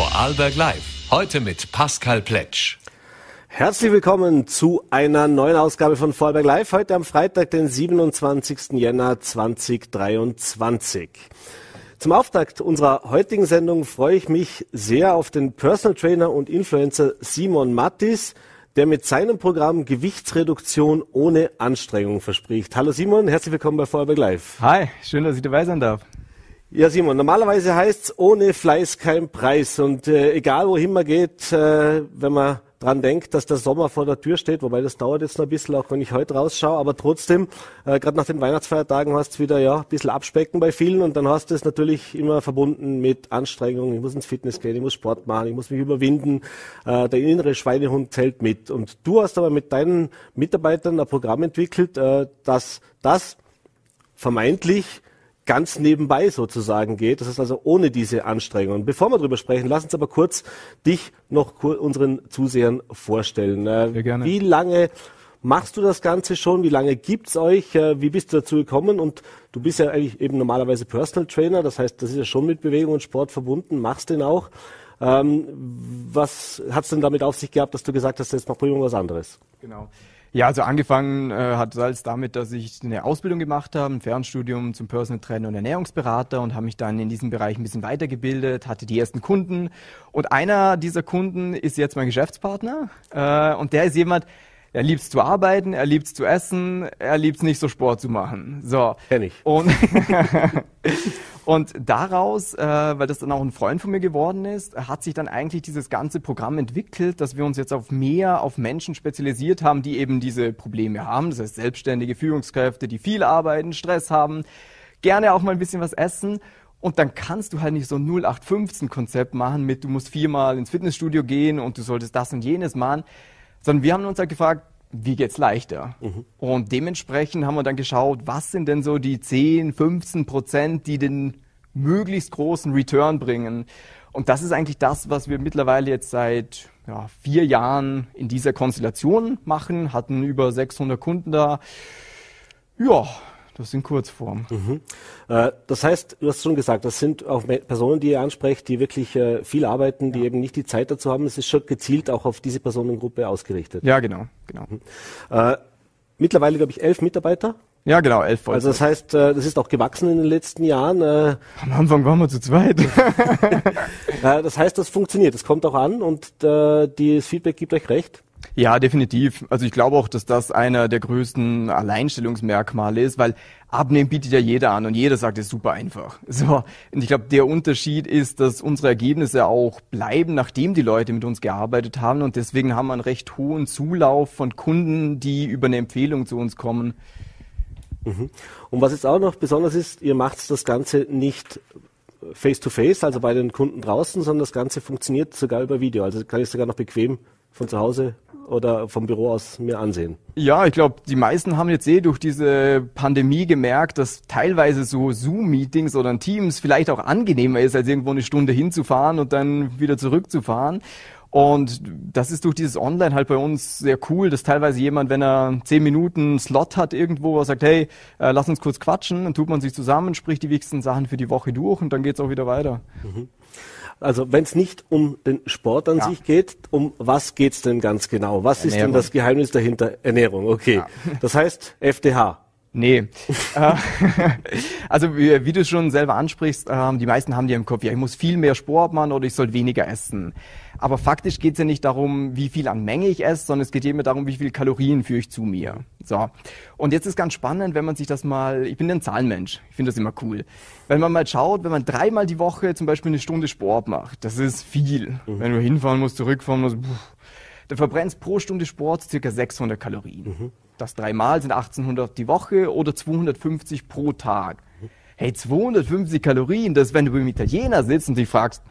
Vorarlberg Live. Heute mit Pascal Pletsch. Herzlich willkommen zu einer neuen Ausgabe von Vorarlberg Live. Heute am Freitag, den 27. Jänner 2023. Zum Auftakt unserer heutigen Sendung freue ich mich sehr auf den Personal Trainer und Influencer Simon Mattis, der mit seinem Programm Gewichtsreduktion ohne Anstrengung verspricht. Hallo Simon, herzlich willkommen bei Vorarlberg Live. Hi, schön, dass ich dabei sein darf. Ja, Simon, normalerweise heißt's ohne Fleiß kein Preis. Und äh, egal wohin man geht, äh, wenn man dran denkt, dass der Sommer vor der Tür steht, wobei das dauert jetzt noch ein bisschen, auch wenn ich heute rausschaue, aber trotzdem, äh, gerade nach den Weihnachtsfeiertagen hast du wieder ja ein bisschen abspecken bei vielen und dann hast du es natürlich immer verbunden mit Anstrengungen. Ich muss ins Fitness gehen, ich muss Sport machen, ich muss mich überwinden. Äh, der innere Schweinehund zählt mit. Und du hast aber mit deinen Mitarbeitern ein Programm entwickelt, äh, dass das vermeintlich ganz nebenbei sozusagen geht. Das ist also ohne diese Anstrengungen. Bevor wir darüber sprechen, lass uns aber kurz dich noch unseren Zusehern vorstellen. Äh, gerne. Wie lange machst du das Ganze schon? Wie lange gibt's euch? Äh, wie bist du dazu gekommen? Und du bist ja eigentlich eben normalerweise Personal Trainer, das heißt, das ist ja schon mit Bewegung und Sport verbunden, machst den auch. Ähm, was hat's denn damit auf sich gehabt, dass du gesagt hast, jetzt mach wir was anderes? Genau. Ja, also angefangen äh, hat alles damit, dass ich eine Ausbildung gemacht habe, ein Fernstudium zum Personal Trainer und Ernährungsberater und habe mich dann in diesem Bereich ein bisschen weitergebildet, hatte die ersten Kunden und einer dieser Kunden ist jetzt mein Geschäftspartner äh, und der ist jemand, er liebt es zu arbeiten, er liebt es zu essen, er liebt es nicht so Sport zu machen. So. Kenn ich. Und, und daraus, äh, weil das dann auch ein Freund von mir geworden ist, hat sich dann eigentlich dieses ganze Programm entwickelt, dass wir uns jetzt auf mehr auf Menschen spezialisiert haben, die eben diese Probleme haben. Das heißt selbstständige Führungskräfte, die viel arbeiten, Stress haben, gerne auch mal ein bisschen was essen. Und dann kannst du halt nicht so ein 0815-Konzept machen mit, du musst viermal ins Fitnessstudio gehen und du solltest das und jenes machen sondern wir haben uns halt gefragt, wie geht's leichter? Mhm. Und dementsprechend haben wir dann geschaut, was sind denn so die 10, 15 Prozent, die den möglichst großen Return bringen. Und das ist eigentlich das, was wir mittlerweile jetzt seit ja, vier Jahren in dieser Konstellation machen, hatten über 600 Kunden da. Ja, das sind Kurzformen. Mhm. Äh, das heißt, du hast schon gesagt, das sind auch Personen, die ihr ansprecht, die wirklich äh, viel arbeiten, die ja. eben nicht die Zeit dazu haben. Es ist schon gezielt auch auf diese Personengruppe ausgerichtet. Ja, genau, genau. Mhm. Äh, mittlerweile, glaube ich, elf Mitarbeiter. Ja, genau, elf Vollzeit. Also das heißt, das ist auch gewachsen in den letzten Jahren. Am Anfang waren wir zu zweit. das heißt, das funktioniert, das kommt auch an und das Feedback gibt euch recht. Ja, definitiv. Also ich glaube auch, dass das einer der größten Alleinstellungsmerkmale ist, weil Abnehmen bietet ja jeder an und jeder sagt, es ist super einfach. So. Und ich glaube, der Unterschied ist, dass unsere Ergebnisse auch bleiben, nachdem die Leute mit uns gearbeitet haben und deswegen haben wir einen recht hohen Zulauf von Kunden, die über eine Empfehlung zu uns kommen. Mhm. Und was jetzt auch noch besonders ist, ihr macht das Ganze nicht face to face, also bei den Kunden draußen, sondern das Ganze funktioniert sogar über Video. Also kann ich sogar noch bequem von zu Hause oder vom Büro aus mir ansehen. Ja, ich glaube, die meisten haben jetzt eh durch diese Pandemie gemerkt, dass teilweise so Zoom-Meetings oder Teams vielleicht auch angenehmer ist, als irgendwo eine Stunde hinzufahren und dann wieder zurückzufahren. Und das ist durch dieses Online halt bei uns sehr cool, dass teilweise jemand, wenn er zehn Minuten Slot hat irgendwo, sagt, hey, äh, lass uns kurz quatschen, dann tut man sich zusammen, spricht die wichtigsten Sachen für die Woche durch und dann geht's auch wieder weiter. Mhm. Also wenn es nicht um den Sport an ja. sich geht, um was geht's denn ganz genau? Was Ernährung. ist denn das Geheimnis dahinter? Ernährung, okay. Ja. Das heißt FDH. Nee. Äh, also wie, wie, du schon selber ansprichst, ähm, die meisten haben dir im Kopf, ja, ich muss viel mehr Sport machen oder ich soll weniger essen. Aber faktisch geht es ja nicht darum, wie viel an Menge ich esse, sondern es geht immer darum, wie viel Kalorien führe ich zu mir. So. Und jetzt ist ganz spannend, wenn man sich das mal, ich bin ein Zahlenmensch, ich finde das immer cool. Wenn man mal schaut, wenn man dreimal die Woche zum Beispiel eine Stunde Sport macht, das ist viel. Mhm. Wenn du hinfahren musst, zurückfahren musst, pff, dann verbrennst pro Stunde Sport circa 600 Kalorien. Mhm. Das dreimal sind 1800 die Woche oder 250 pro Tag. Hey, 250 Kalorien, das wenn du beim Italiener sitzt und dich fragst,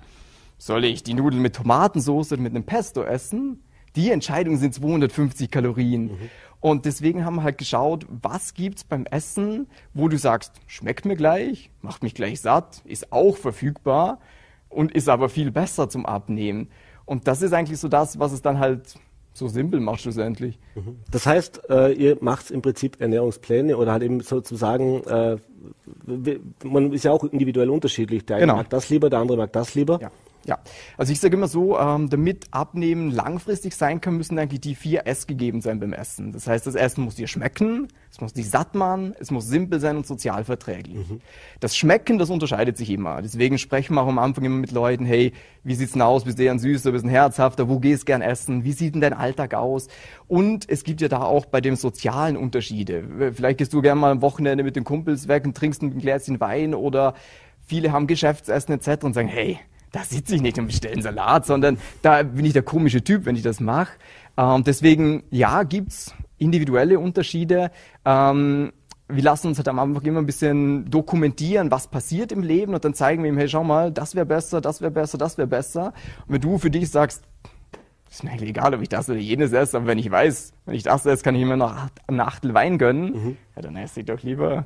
soll ich die Nudeln mit Tomatensauce oder mit einem Pesto essen? Die Entscheidung sind 250 Kalorien. Mhm. Und deswegen haben wir halt geschaut, was gibt's beim Essen, wo du sagst, schmeckt mir gleich, macht mich gleich satt, ist auch verfügbar und ist aber viel besser zum Abnehmen. Und das ist eigentlich so das, was es dann halt so simpel macht schlussendlich. Mhm. Das heißt, äh, ihr macht im Prinzip Ernährungspläne oder halt eben sozusagen, äh, man ist ja auch individuell unterschiedlich. Der eine genau. mag das lieber, der andere mag das lieber. Ja. Ja, also ich sage immer so, ähm, damit Abnehmen langfristig sein kann, müssen eigentlich die vier S gegeben sein beim Essen. Das heißt, das Essen muss dir schmecken, es muss dich satt machen, es muss simpel sein und sozial verträglich. Mhm. Das Schmecken, das unterscheidet sich immer. Deswegen sprechen wir auch am Anfang immer mit Leuten, hey, wie sieht's denn aus? Bist du eher ein süßer, bist du ein herzhafter? Wo gehst du gern essen? Wie sieht denn dein Alltag aus? Und es gibt ja da auch bei dem sozialen Unterschiede. Vielleicht gehst du gerne mal am Wochenende mit den Kumpels weg und trinkst ein Gläschen Wein oder viele haben Geschäftsessen etc. und sagen, hey, da sitze ich nicht und bestelle einen Salat, sondern da bin ich der komische Typ, wenn ich das mache. Ähm, deswegen, ja, gibt's individuelle Unterschiede. Ähm, wir lassen uns halt am Anfang immer ein bisschen dokumentieren, was passiert im Leben und dann zeigen wir ihm, hey, schau mal, das wäre besser, das wäre besser, das wäre besser. Und wenn du für dich sagst, ist mir eigentlich egal, ob ich das oder jenes esse, aber wenn ich weiß, wenn ich das esse, kann ich mir noch eine Achtel Wein gönnen, mhm. ja, dann esse ich doch lieber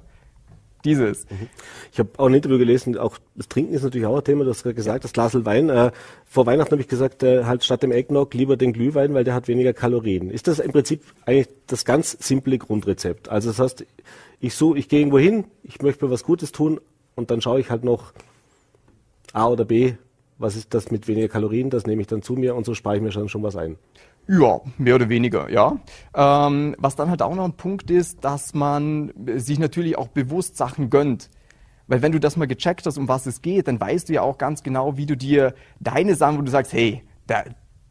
dieses. Mhm. Ich habe auch ein Interview gelesen, auch das Trinken ist natürlich auch ein Thema, du hast gerade gesagt, das Glas Wein. Äh, vor Weihnachten habe ich gesagt, äh, halt statt dem Eggnog lieber den Glühwein, weil der hat weniger Kalorien. Ist das im Prinzip eigentlich das ganz simple Grundrezept? Also das heißt, ich so, ich gehe irgendwo hin, ich möchte mir was Gutes tun und dann schaue ich halt noch A oder B, was ist das mit weniger Kalorien, das nehme ich dann zu mir und so spare ich mir schon, schon was ein. Ja, mehr oder weniger, ja. Ähm, was dann halt auch noch ein Punkt ist, dass man sich natürlich auch bewusst Sachen gönnt. Weil wenn du das mal gecheckt hast, um was es geht, dann weißt du ja auch ganz genau, wie du dir deine Sachen, wo du sagst, hey, da,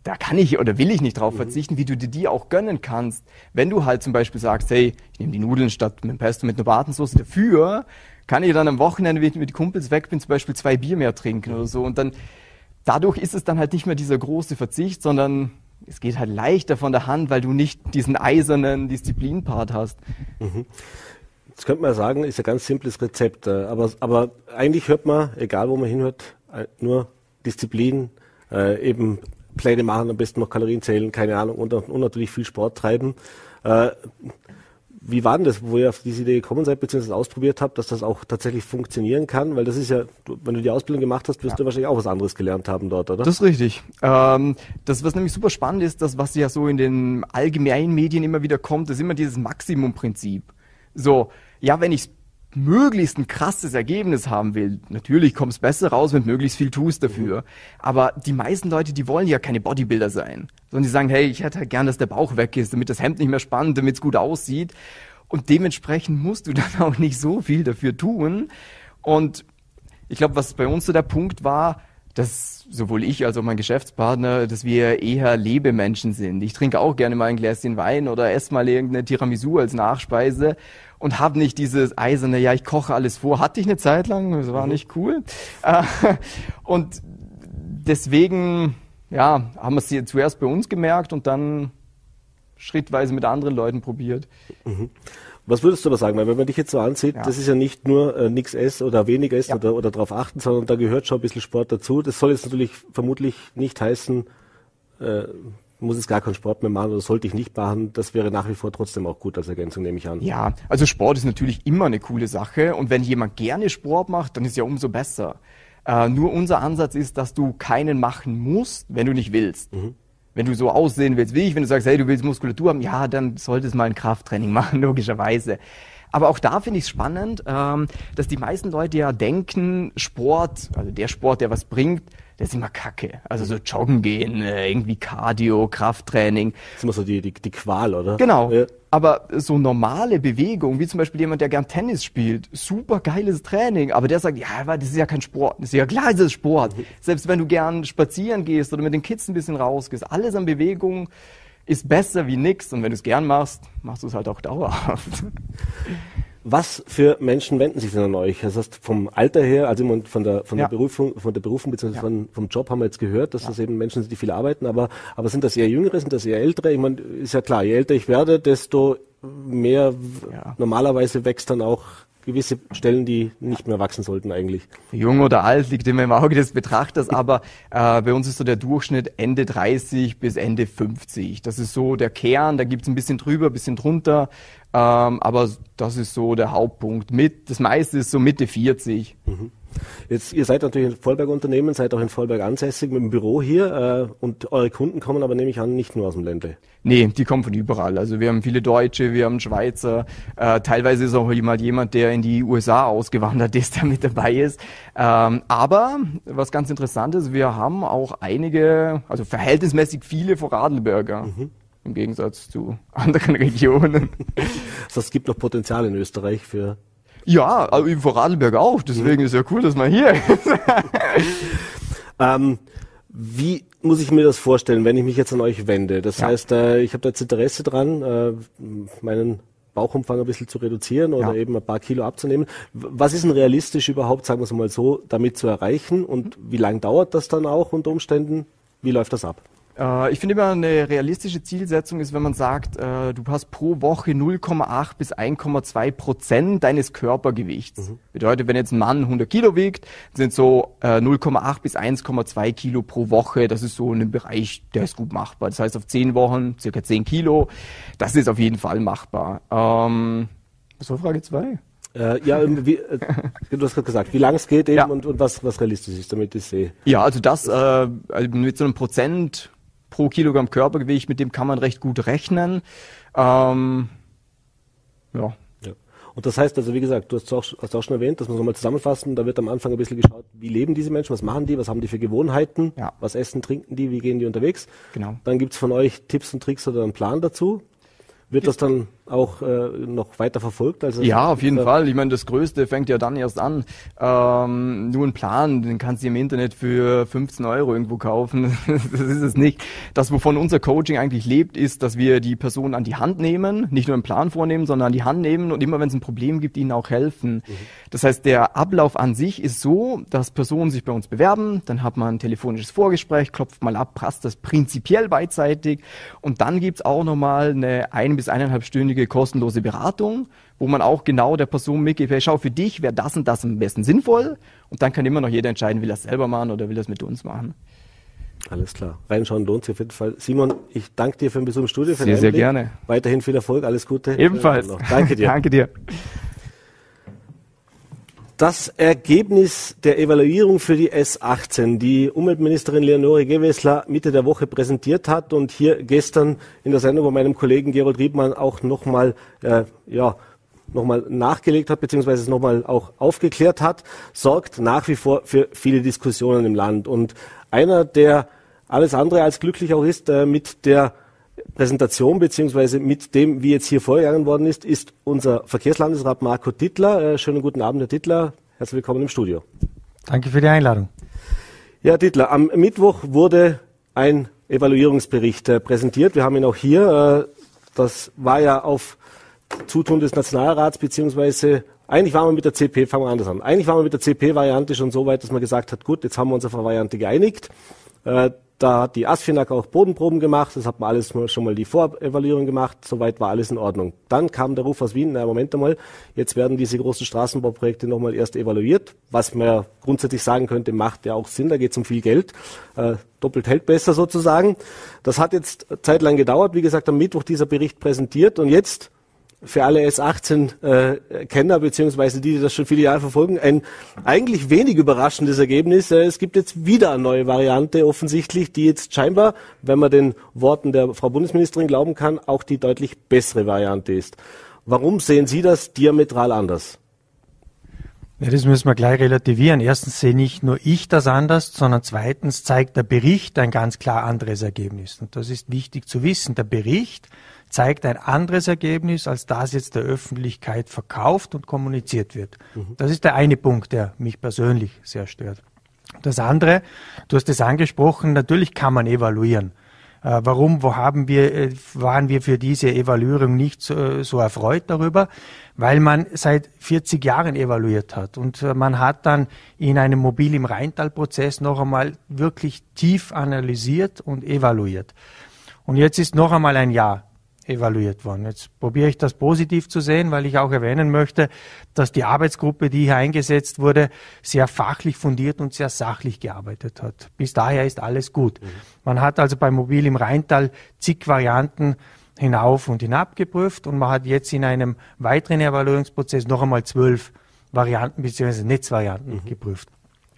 da kann ich oder will ich nicht drauf mhm. verzichten, wie du dir die auch gönnen kannst. Wenn du halt zum Beispiel sagst, hey, ich nehme die Nudeln statt mit dem Pesto mit einer Bratensauce dafür, kann ich dann am Wochenende, wenn ich mit den Kumpels weg bin, zum Beispiel zwei Bier mehr trinken oder so. Und dann, dadurch ist es dann halt nicht mehr dieser große Verzicht, sondern es geht halt leichter von der Hand, weil du nicht diesen eisernen Disziplinpart hast. Mhm. Das könnte man sagen, ist ein ganz simples Rezept. Äh, aber, aber eigentlich hört man, egal wo man hinhört, äh, nur Disziplin, äh, eben Pläne machen, am besten noch Kalorien zählen, keine Ahnung, und, und natürlich viel Sport treiben. Äh, wie war denn das, wo ihr auf diese Idee gekommen seid, beziehungsweise ausprobiert habt, dass das auch tatsächlich funktionieren kann? Weil das ist ja, wenn du die Ausbildung gemacht hast, wirst ja. du wahrscheinlich auch was anderes gelernt haben dort, oder? Das ist richtig. Ähm, das, was nämlich super spannend ist, das, was ja so in den allgemeinen Medien immer wieder kommt, ist immer dieses Maximumprinzip. So, ja, wenn ich möglichst ein krasses Ergebnis haben will, natürlich kommt es besser raus, wenn möglichst viel tust dafür. Aber die meisten Leute, die wollen ja keine Bodybuilder sein, sondern die sagen, hey, ich hätte halt gern, dass der Bauch weg ist, damit das Hemd nicht mehr spannt, damit es gut aussieht. Und dementsprechend musst du dann auch nicht so viel dafür tun. Und ich glaube, was bei uns so der Punkt war, dass sowohl ich als auch mein Geschäftspartner, dass wir eher Lebemenschen sind. Ich trinke auch gerne mal ein Gläschen Wein oder esse mal irgendeine Tiramisu als Nachspeise und habe nicht dieses eiserne, ja, ich koche alles vor. Hatte ich eine Zeit lang, das war mhm. nicht cool. Äh, und deswegen, ja, haben wir es zuerst bei uns gemerkt und dann schrittweise mit anderen Leuten probiert. Mhm. Was würdest du aber sagen? Weil wenn man dich jetzt so ansieht, ja. das ist ja nicht nur äh, nichts essen oder wenig essen ja. oder, oder darauf achten, sondern da gehört schon ein bisschen Sport dazu. Das soll jetzt natürlich vermutlich nicht heißen, äh, muss es gar keinen Sport mehr machen oder sollte ich nicht machen. Das wäre nach wie vor trotzdem auch gut als Ergänzung, nehme ich an. Ja, also Sport ist natürlich immer eine coole Sache und wenn jemand gerne Sport macht, dann ist ja umso besser. Äh, nur unser Ansatz ist, dass du keinen machen musst, wenn du nicht willst. Mhm. Wenn du so aussehen willst wie ich, wenn du sagst, hey, du willst Muskulatur haben, ja, dann solltest du mal ein Krafttraining machen, logischerweise. Aber auch da finde ich es spannend, ähm, dass die meisten Leute ja denken, Sport, also der Sport, der was bringt, der ist immer kacke. Also so joggen gehen, äh, irgendwie Cardio, Krafttraining. Das ist immer so die, die, die Qual, oder? Genau. Ja. Aber so normale Bewegung, wie zum Beispiel jemand, der gern Tennis spielt, super geiles Training, aber der sagt, ja, aber das ist ja kein Sport. Das ist ja klar, das ist Sport. Mhm. Selbst wenn du gern spazieren gehst oder mit den Kids ein bisschen rausgehst, alles an Bewegung ist besser wie nix. Und wenn du es gern machst, machst du es halt auch dauerhaft. Was für Menschen wenden sich denn an euch? Das heißt, vom Alter her, also von der, von der Berufung, von der Berufung bzw. Ja. Von, vom Job haben wir jetzt gehört, dass ja. das eben Menschen sind, die viel arbeiten, aber, aber sind das eher Jüngere, sind das eher Ältere? Ich meine, ist ja klar, je älter ich werde, desto mehr ja. normalerweise wächst dann auch gewisse Stellen, die nicht mehr wachsen sollten eigentlich. Jung oder alt liegt immer im Auge des Betrachters, aber äh, bei uns ist so der Durchschnitt Ende 30 bis Ende 50. Das ist so der Kern, da gibt's ein bisschen drüber, ein bisschen drunter, ähm, aber das ist so der Hauptpunkt. Mit, das meiste ist so Mitte 40. Mhm. Jetzt, ihr seid natürlich ein Vollberg-Unternehmen, seid auch in Vollberg ansässig mit dem Büro hier äh, und eure Kunden kommen aber nehme ich an nicht nur aus dem Ländle. Nee, die kommen von überall. Also wir haben viele Deutsche, wir haben Schweizer, äh, teilweise ist auch jemand, jemand, der in die USA ausgewandert ist, der mit dabei ist. Ähm, aber was ganz interessant ist, wir haben auch einige, also verhältnismäßig viele Vorarlberger. Mhm. Im Gegensatz zu anderen Regionen. Also es gibt noch Potenzial in Österreich für ja, aber in Vorarlberg auch. Deswegen ist ja cool, dass man hier ist. ähm, wie muss ich mir das vorstellen, wenn ich mich jetzt an euch wende? Das ja. heißt, äh, ich habe da jetzt Interesse dran, äh, meinen Bauchumfang ein bisschen zu reduzieren oder ja. eben ein paar Kilo abzunehmen. Was ist denn realistisch überhaupt, sagen wir es mal so, damit zu erreichen und wie lange dauert das dann auch unter Umständen? Wie läuft das ab? Äh, ich finde immer eine realistische Zielsetzung ist, wenn man sagt, äh, du hast pro Woche 0,8 bis 1,2 Prozent deines Körpergewichts. Mhm. Bedeutet, wenn jetzt ein Mann 100 Kilo wiegt, sind so 0,8 äh, bis 1,2 Kilo pro Woche. Das ist so ein Bereich, der ist gut machbar. Das heißt, auf 10 Wochen circa 10 Kilo. Das ist auf jeden Fall machbar. Ähm, was war Frage 2? Äh, ja, wie, äh, du hast gerade gesagt, wie lang es geht eben ja. und, und was, was realistisch ist, damit ich sehe. Ja, also das äh, also mit so einem Prozent pro Kilogramm Körpergewicht, mit dem kann man recht gut rechnen. Ähm, ja. ja. Und das heißt also, wie gesagt, du hast auch, hast auch schon erwähnt, dass wir so mal zusammenfassen, da wird am Anfang ein bisschen geschaut, wie leben diese Menschen, was machen die, was haben die für Gewohnheiten, ja. was essen, trinken die, wie gehen die unterwegs. Genau. Dann gibt's von euch Tipps und Tricks oder einen Plan dazu. Wird das dann auch äh, noch weiter verfolgt? Also ja, auf jeden Fall. Ich meine, das Größte fängt ja dann erst an. Ähm, nur ein Plan, den kannst du im Internet für 15 Euro irgendwo kaufen. das ist es nicht. Das, wovon unser Coaching eigentlich lebt, ist, dass wir die Person an die Hand nehmen, nicht nur einen Plan vornehmen, sondern an die Hand nehmen und immer, wenn es ein Problem gibt, ihnen auch helfen. Mhm. Das heißt, der Ablauf an sich ist so, dass Personen sich bei uns bewerben, dann hat man ein telefonisches Vorgespräch, klopft mal ab, passt das prinzipiell beidseitig und dann gibt's auch nochmal eine ein- bis eineinhalbstündige kostenlose Beratung, wo man auch genau der Person mitgibt, hey, schau, für dich wäre das und das am besten sinnvoll und dann kann immer noch jeder entscheiden, will er es selber machen oder will er es mit uns machen. Alles klar. Reinschauen lohnt sich auf jeden Fall. Simon, ich danke dir für den Besuch im Studio. Sehr, sehr gerne. Weiterhin viel Erfolg, alles Gute. Ebenfalls. Danke dir. danke dir. Das Ergebnis der Evaluierung für die S18, die Umweltministerin Leonore Gewessler Mitte der Woche präsentiert hat und hier gestern in der Sendung bei meinem Kollegen Gerold Riebmann auch nochmal äh, ja, nochmal nachgelegt hat, beziehungsweise es nochmal auch aufgeklärt hat, sorgt nach wie vor für viele Diskussionen im Land. Und einer, der alles andere als glücklich auch ist äh, mit der Präsentation beziehungsweise mit dem, wie jetzt hier vorgegangen worden ist, ist unser Verkehrslandesrat Marco Dittler. Äh, schönen guten Abend, Herr Dittler. Herzlich willkommen im Studio. Danke für die Einladung. Ja, Dittler, am Mittwoch wurde ein Evaluierungsbericht äh, präsentiert. Wir haben ihn auch hier. Äh, das war ja auf Zutun des Nationalrats beziehungsweise eigentlich waren wir mit der CP, fangen wir anders an. Eigentlich waren wir mit der CP-Variante schon so weit, dass man gesagt hat, gut, jetzt haben wir uns auf eine Variante geeinigt. Äh, da hat die ASFINAG auch Bodenproben gemacht, das hat man alles schon mal die Vorevaluierung gemacht, soweit war alles in Ordnung. Dann kam der Ruf aus Wien, na Moment einmal, jetzt werden diese großen Straßenbauprojekte nochmal erst evaluiert, was man grundsätzlich sagen könnte, macht ja auch Sinn, da geht es um viel Geld, äh, doppelt hält besser sozusagen. Das hat jetzt zeitlang gedauert, wie gesagt, am Mittwoch dieser Bericht präsentiert und jetzt für alle S18-Kenner, äh, beziehungsweise die, die das schon viele Jahre verfolgen, ein eigentlich wenig überraschendes Ergebnis. Äh, es gibt jetzt wieder eine neue Variante offensichtlich, die jetzt scheinbar, wenn man den Worten der Frau Bundesministerin glauben kann, auch die deutlich bessere Variante ist. Warum sehen Sie das diametral anders? Ja, das müssen wir gleich relativieren. Erstens sehe nicht nur ich das anders, sondern zweitens zeigt der Bericht ein ganz klar anderes Ergebnis. Und das ist wichtig zu wissen. Der Bericht zeigt ein anderes Ergebnis, als das jetzt der Öffentlichkeit verkauft und kommuniziert wird. Mhm. Das ist der eine Punkt, der mich persönlich sehr stört. Das andere, du hast es angesprochen, natürlich kann man evaluieren. Äh, warum, wo haben wir, äh, waren wir für diese Evaluierung nicht so, so, erfreut darüber? Weil man seit 40 Jahren evaluiert hat und äh, man hat dann in einem Mobil im Rheintal-Prozess noch einmal wirklich tief analysiert und evaluiert. Und jetzt ist noch einmal ein Jahr evaluiert worden. Jetzt probiere ich das positiv zu sehen, weil ich auch erwähnen möchte, dass die Arbeitsgruppe, die hier eingesetzt wurde, sehr fachlich fundiert und sehr sachlich gearbeitet hat. Bis daher ist alles gut. Mhm. Man hat also beim Mobil im Rheintal zig Varianten hinauf und hinab geprüft und man hat jetzt in einem weiteren Evaluierungsprozess noch einmal zwölf Varianten bzw. Netzvarianten mhm. geprüft.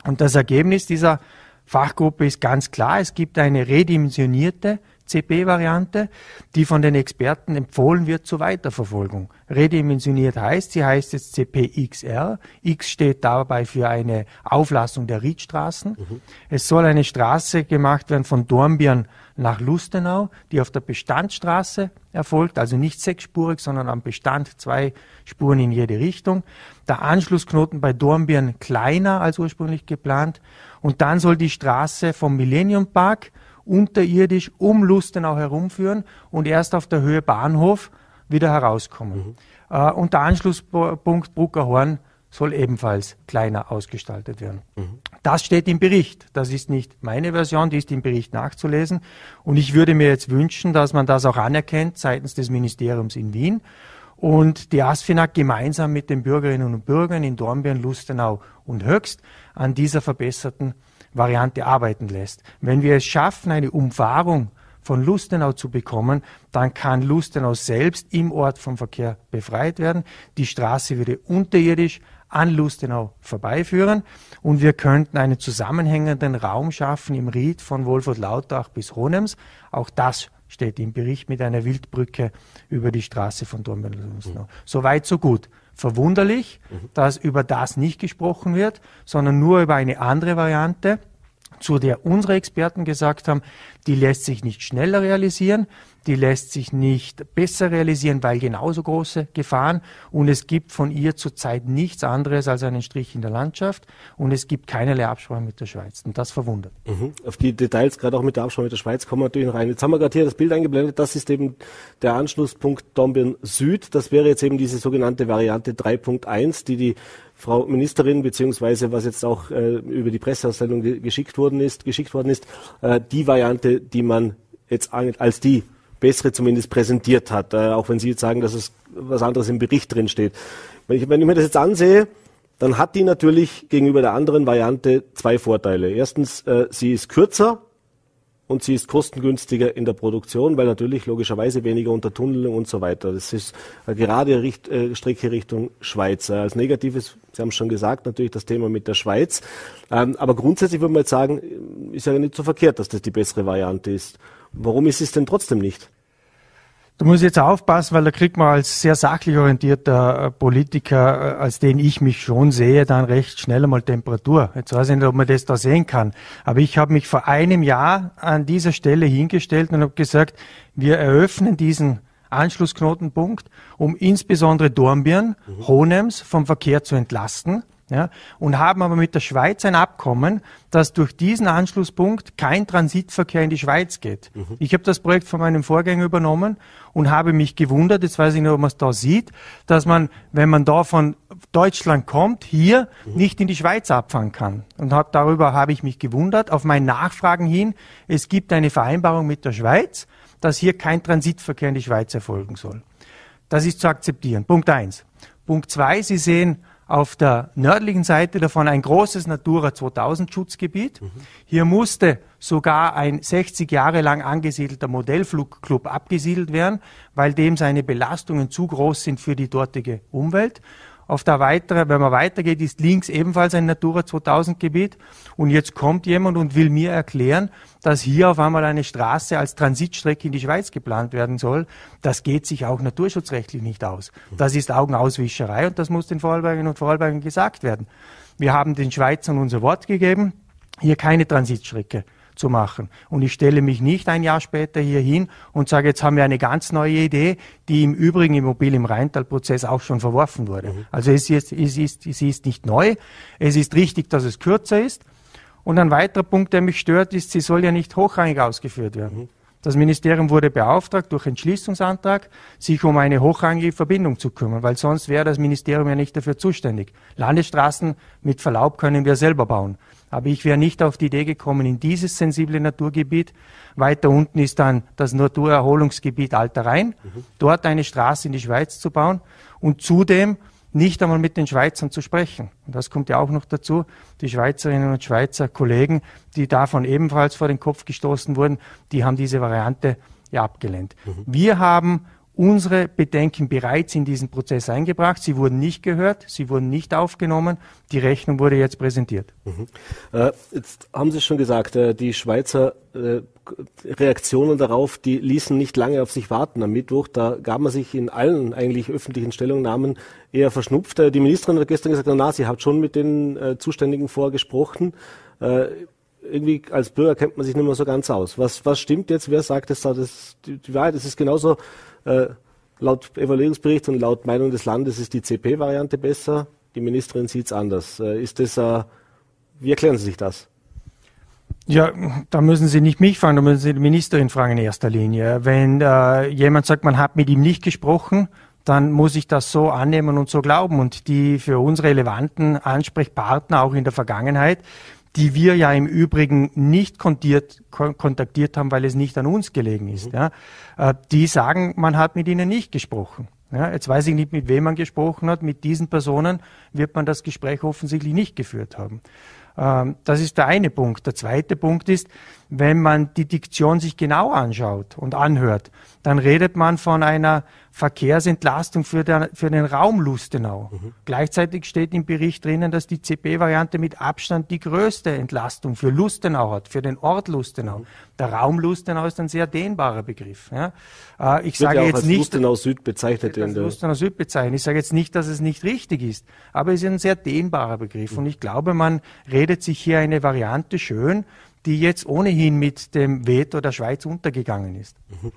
Und das Ergebnis dieser Fachgruppe ist ganz klar. Es gibt eine redimensionierte CP-Variante, die von den Experten empfohlen wird zur Weiterverfolgung. Redimensioniert heißt, sie heißt jetzt CPXR. X steht dabei für eine Auflassung der Riedstraßen. Mhm. Es soll eine Straße gemacht werden von Dornbirn nach Lustenau, die auf der Bestandsstraße erfolgt, also nicht sechsspurig, sondern am Bestand zwei Spuren in jede Richtung. Der Anschlussknoten bei Dornbirn kleiner als ursprünglich geplant. Und dann soll die Straße vom Millennium Park unterirdisch um Lustenau herumführen und erst auf der Höhe Bahnhof wieder herauskommen. Mhm. Äh, und der Anschlusspunkt Bruckerhorn soll ebenfalls kleiner ausgestaltet werden. Mhm. Das steht im Bericht. Das ist nicht meine Version, die ist im Bericht nachzulesen. Und ich würde mir jetzt wünschen, dass man das auch anerkennt seitens des Ministeriums in Wien und die ASFINAG gemeinsam mit den Bürgerinnen und Bürgern in Dornbirn, Lustenau und Höchst an dieser verbesserten Variante arbeiten lässt. Wenn wir es schaffen, eine Umfahrung von Lustenau zu bekommen, dann kann Lustenau selbst im Ort vom Verkehr befreit werden. Die Straße würde unterirdisch an Lustenau vorbeiführen und wir könnten einen zusammenhängenden Raum schaffen im Ried von Wolfurt-Lautach bis Honems. Auch das steht im Bericht mit einer Wildbrücke über die Straße von Dornbirn-Lustenau. Mhm. So weit, so gut verwunderlich, mhm. dass über das nicht gesprochen wird, sondern nur über eine andere Variante, zu der unsere Experten gesagt haben, die lässt sich nicht schneller realisieren, die lässt sich nicht besser realisieren, weil genauso große Gefahren und es gibt von ihr zurzeit nichts anderes als einen Strich in der Landschaft und es gibt keinerlei Absprache mit der Schweiz und das verwundert. Mhm. Auf die Details, gerade auch mit der Absprache mit der Schweiz, kommen wir natürlich noch rein. Jetzt haben wir gerade hier das Bild eingeblendet, das ist eben der Anschlusspunkt Dornbirn Süd, das wäre jetzt eben diese sogenannte Variante 3.1, die die Frau Ministerin, beziehungsweise was jetzt auch äh, über die Presseausstellung ge geschickt worden ist, geschickt worden ist, äh, die Variante, die man jetzt als die bessere zumindest präsentiert hat, äh, auch wenn Sie jetzt sagen, dass es was anderes im Bericht drin steht. Wenn ich, wenn ich mir das jetzt ansehe, dann hat die natürlich gegenüber der anderen Variante zwei Vorteile. Erstens, äh, sie ist kürzer und sie ist kostengünstiger in der Produktion, weil natürlich logischerweise weniger Untertunnelung und so weiter. Das ist eine gerade Richt, äh, Strecke Richtung Schweiz. Äh, als Negatives, Sie haben es schon gesagt, natürlich das Thema mit der Schweiz. Ähm, aber grundsätzlich würde man jetzt sagen, ist ja nicht so verkehrt, dass das die bessere Variante ist. Warum ist es denn trotzdem nicht? Du musst jetzt aufpassen, weil da kriegt man als sehr sachlich orientierter äh, Politiker, äh, als den ich mich schon sehe, dann recht schnell einmal Temperatur. Jetzt weiß ich nicht, ob man das da sehen kann. Aber ich habe mich vor einem Jahr an dieser Stelle hingestellt und habe gesagt, wir eröffnen diesen Anschlussknotenpunkt, um insbesondere Dornbirn, mhm. Honems vom Verkehr zu entlasten ja, und haben aber mit der Schweiz ein Abkommen, dass durch diesen Anschlusspunkt kein Transitverkehr in die Schweiz geht. Mhm. Ich habe das Projekt von meinem Vorgänger übernommen und habe mich gewundert, jetzt weiß ich nicht, ob man es da sieht, dass man, wenn man da von Deutschland kommt, hier mhm. nicht in die Schweiz abfahren kann. Und hab, darüber habe ich mich gewundert. Auf mein Nachfragen hin, es gibt eine Vereinbarung mit der Schweiz, dass hier kein Transitverkehr in die Schweiz erfolgen soll. Das ist zu akzeptieren. Punkt eins. Punkt zwei, Sie sehen, auf der nördlichen Seite davon ein großes Natura 2000 Schutzgebiet. Mhm. Hier musste sogar ein 60 Jahre lang angesiedelter Modellflugclub abgesiedelt werden, weil dem seine Belastungen zu groß sind für die dortige Umwelt. Auf der weitere, wenn man weitergeht, ist links ebenfalls ein Natura 2000 Gebiet. Und jetzt kommt jemand und will mir erklären, dass hier auf einmal eine Straße als Transitstrecke in die Schweiz geplant werden soll. Das geht sich auch naturschutzrechtlich nicht aus. Das ist Augenauswischerei und das muss den Vorarlbergern und Vorarlbergern gesagt werden. Wir haben den Schweizern unser Wort gegeben, hier keine Transitstrecke zu machen. Und ich stelle mich nicht ein Jahr später hier hin und sage, jetzt haben wir eine ganz neue Idee, die im Übrigen im Mobil im Rheintal-Prozess auch schon verworfen wurde. Mhm. Also es ist, es ist, sie ist nicht neu. Es ist richtig, dass es kürzer ist. Und ein weiterer Punkt, der mich stört, ist, sie soll ja nicht hochrangig ausgeführt werden. Mhm. Das Ministerium wurde beauftragt durch Entschließungsantrag, sich um eine hochrangige Verbindung zu kümmern, weil sonst wäre das Ministerium ja nicht dafür zuständig. Landesstraßen mit Verlaub können wir selber bauen. Aber ich wäre nicht auf die Idee gekommen, in dieses sensible Naturgebiet, weiter unten ist dann das Naturerholungsgebiet Alter Rhein, mhm. dort eine Straße in die Schweiz zu bauen und zudem nicht einmal mit den Schweizern zu sprechen. Und das kommt ja auch noch dazu. Die Schweizerinnen und Schweizer Kollegen, die davon ebenfalls vor den Kopf gestoßen wurden, die haben diese Variante ja abgelehnt. Mhm. Wir haben unsere Bedenken bereits in diesen Prozess eingebracht. Sie wurden nicht gehört, sie wurden nicht aufgenommen. Die Rechnung wurde jetzt präsentiert. Mhm. Äh, jetzt haben Sie schon gesagt, äh, die Schweizer äh, Reaktionen darauf, die ließen nicht lange auf sich warten am Mittwoch. Da gab man sich in allen eigentlich öffentlichen Stellungnahmen eher verschnupft. Äh, die Ministerin hat gestern gesagt, na, sie hat schon mit den äh, Zuständigen vorgesprochen. Irgendwie als Bürger kennt man sich nicht mehr so ganz aus. Was, was stimmt jetzt? Wer sagt es da? Das, die, die Wahrheit, es ist genauso äh, laut Evaluierungsbericht und laut Meinung des Landes ist die CP-Variante besser. Die Ministerin sieht es anders. Äh, ist das, äh, wie erklären Sie sich das? Ja, da müssen Sie nicht mich fragen, da müssen Sie die Ministerin fragen in erster Linie. Wenn äh, jemand sagt, man hat mit ihm nicht gesprochen, dann muss ich das so annehmen und so glauben. Und die für uns relevanten Ansprechpartner auch in der Vergangenheit, die wir ja im Übrigen nicht kontiert, kontaktiert haben, weil es nicht an uns gelegen ist. Mhm. Ja. Äh, die sagen, man hat mit ihnen nicht gesprochen. Ja, jetzt weiß ich nicht, mit wem man gesprochen hat. Mit diesen Personen wird man das Gespräch offensichtlich nicht geführt haben. Ähm, das ist der eine Punkt. Der zweite Punkt ist, wenn man die Diktion sich genau anschaut und anhört, dann redet man von einer Verkehrsentlastung für, der, für den Raum Lustenau. Mhm. Gleichzeitig steht im Bericht drinnen, dass die CP-Variante mit Abstand die größte Entlastung für Lustenau hat, für den Ort Lustenau. Mhm. Der Raum Lustenau ist ein sehr dehnbarer Begriff. Ja. Äh, ich Wird sage ja jetzt nicht, Lustenau Süd bezeichnet. Als Lustenau Süd bezeichnet. Ich sage jetzt nicht, dass es nicht richtig ist, aber es ist ein sehr dehnbarer Begriff. Mhm. Und ich glaube, man redet sich hier eine Variante schön, die jetzt ohnehin mit dem Veto der Schweiz untergegangen ist. Mhm.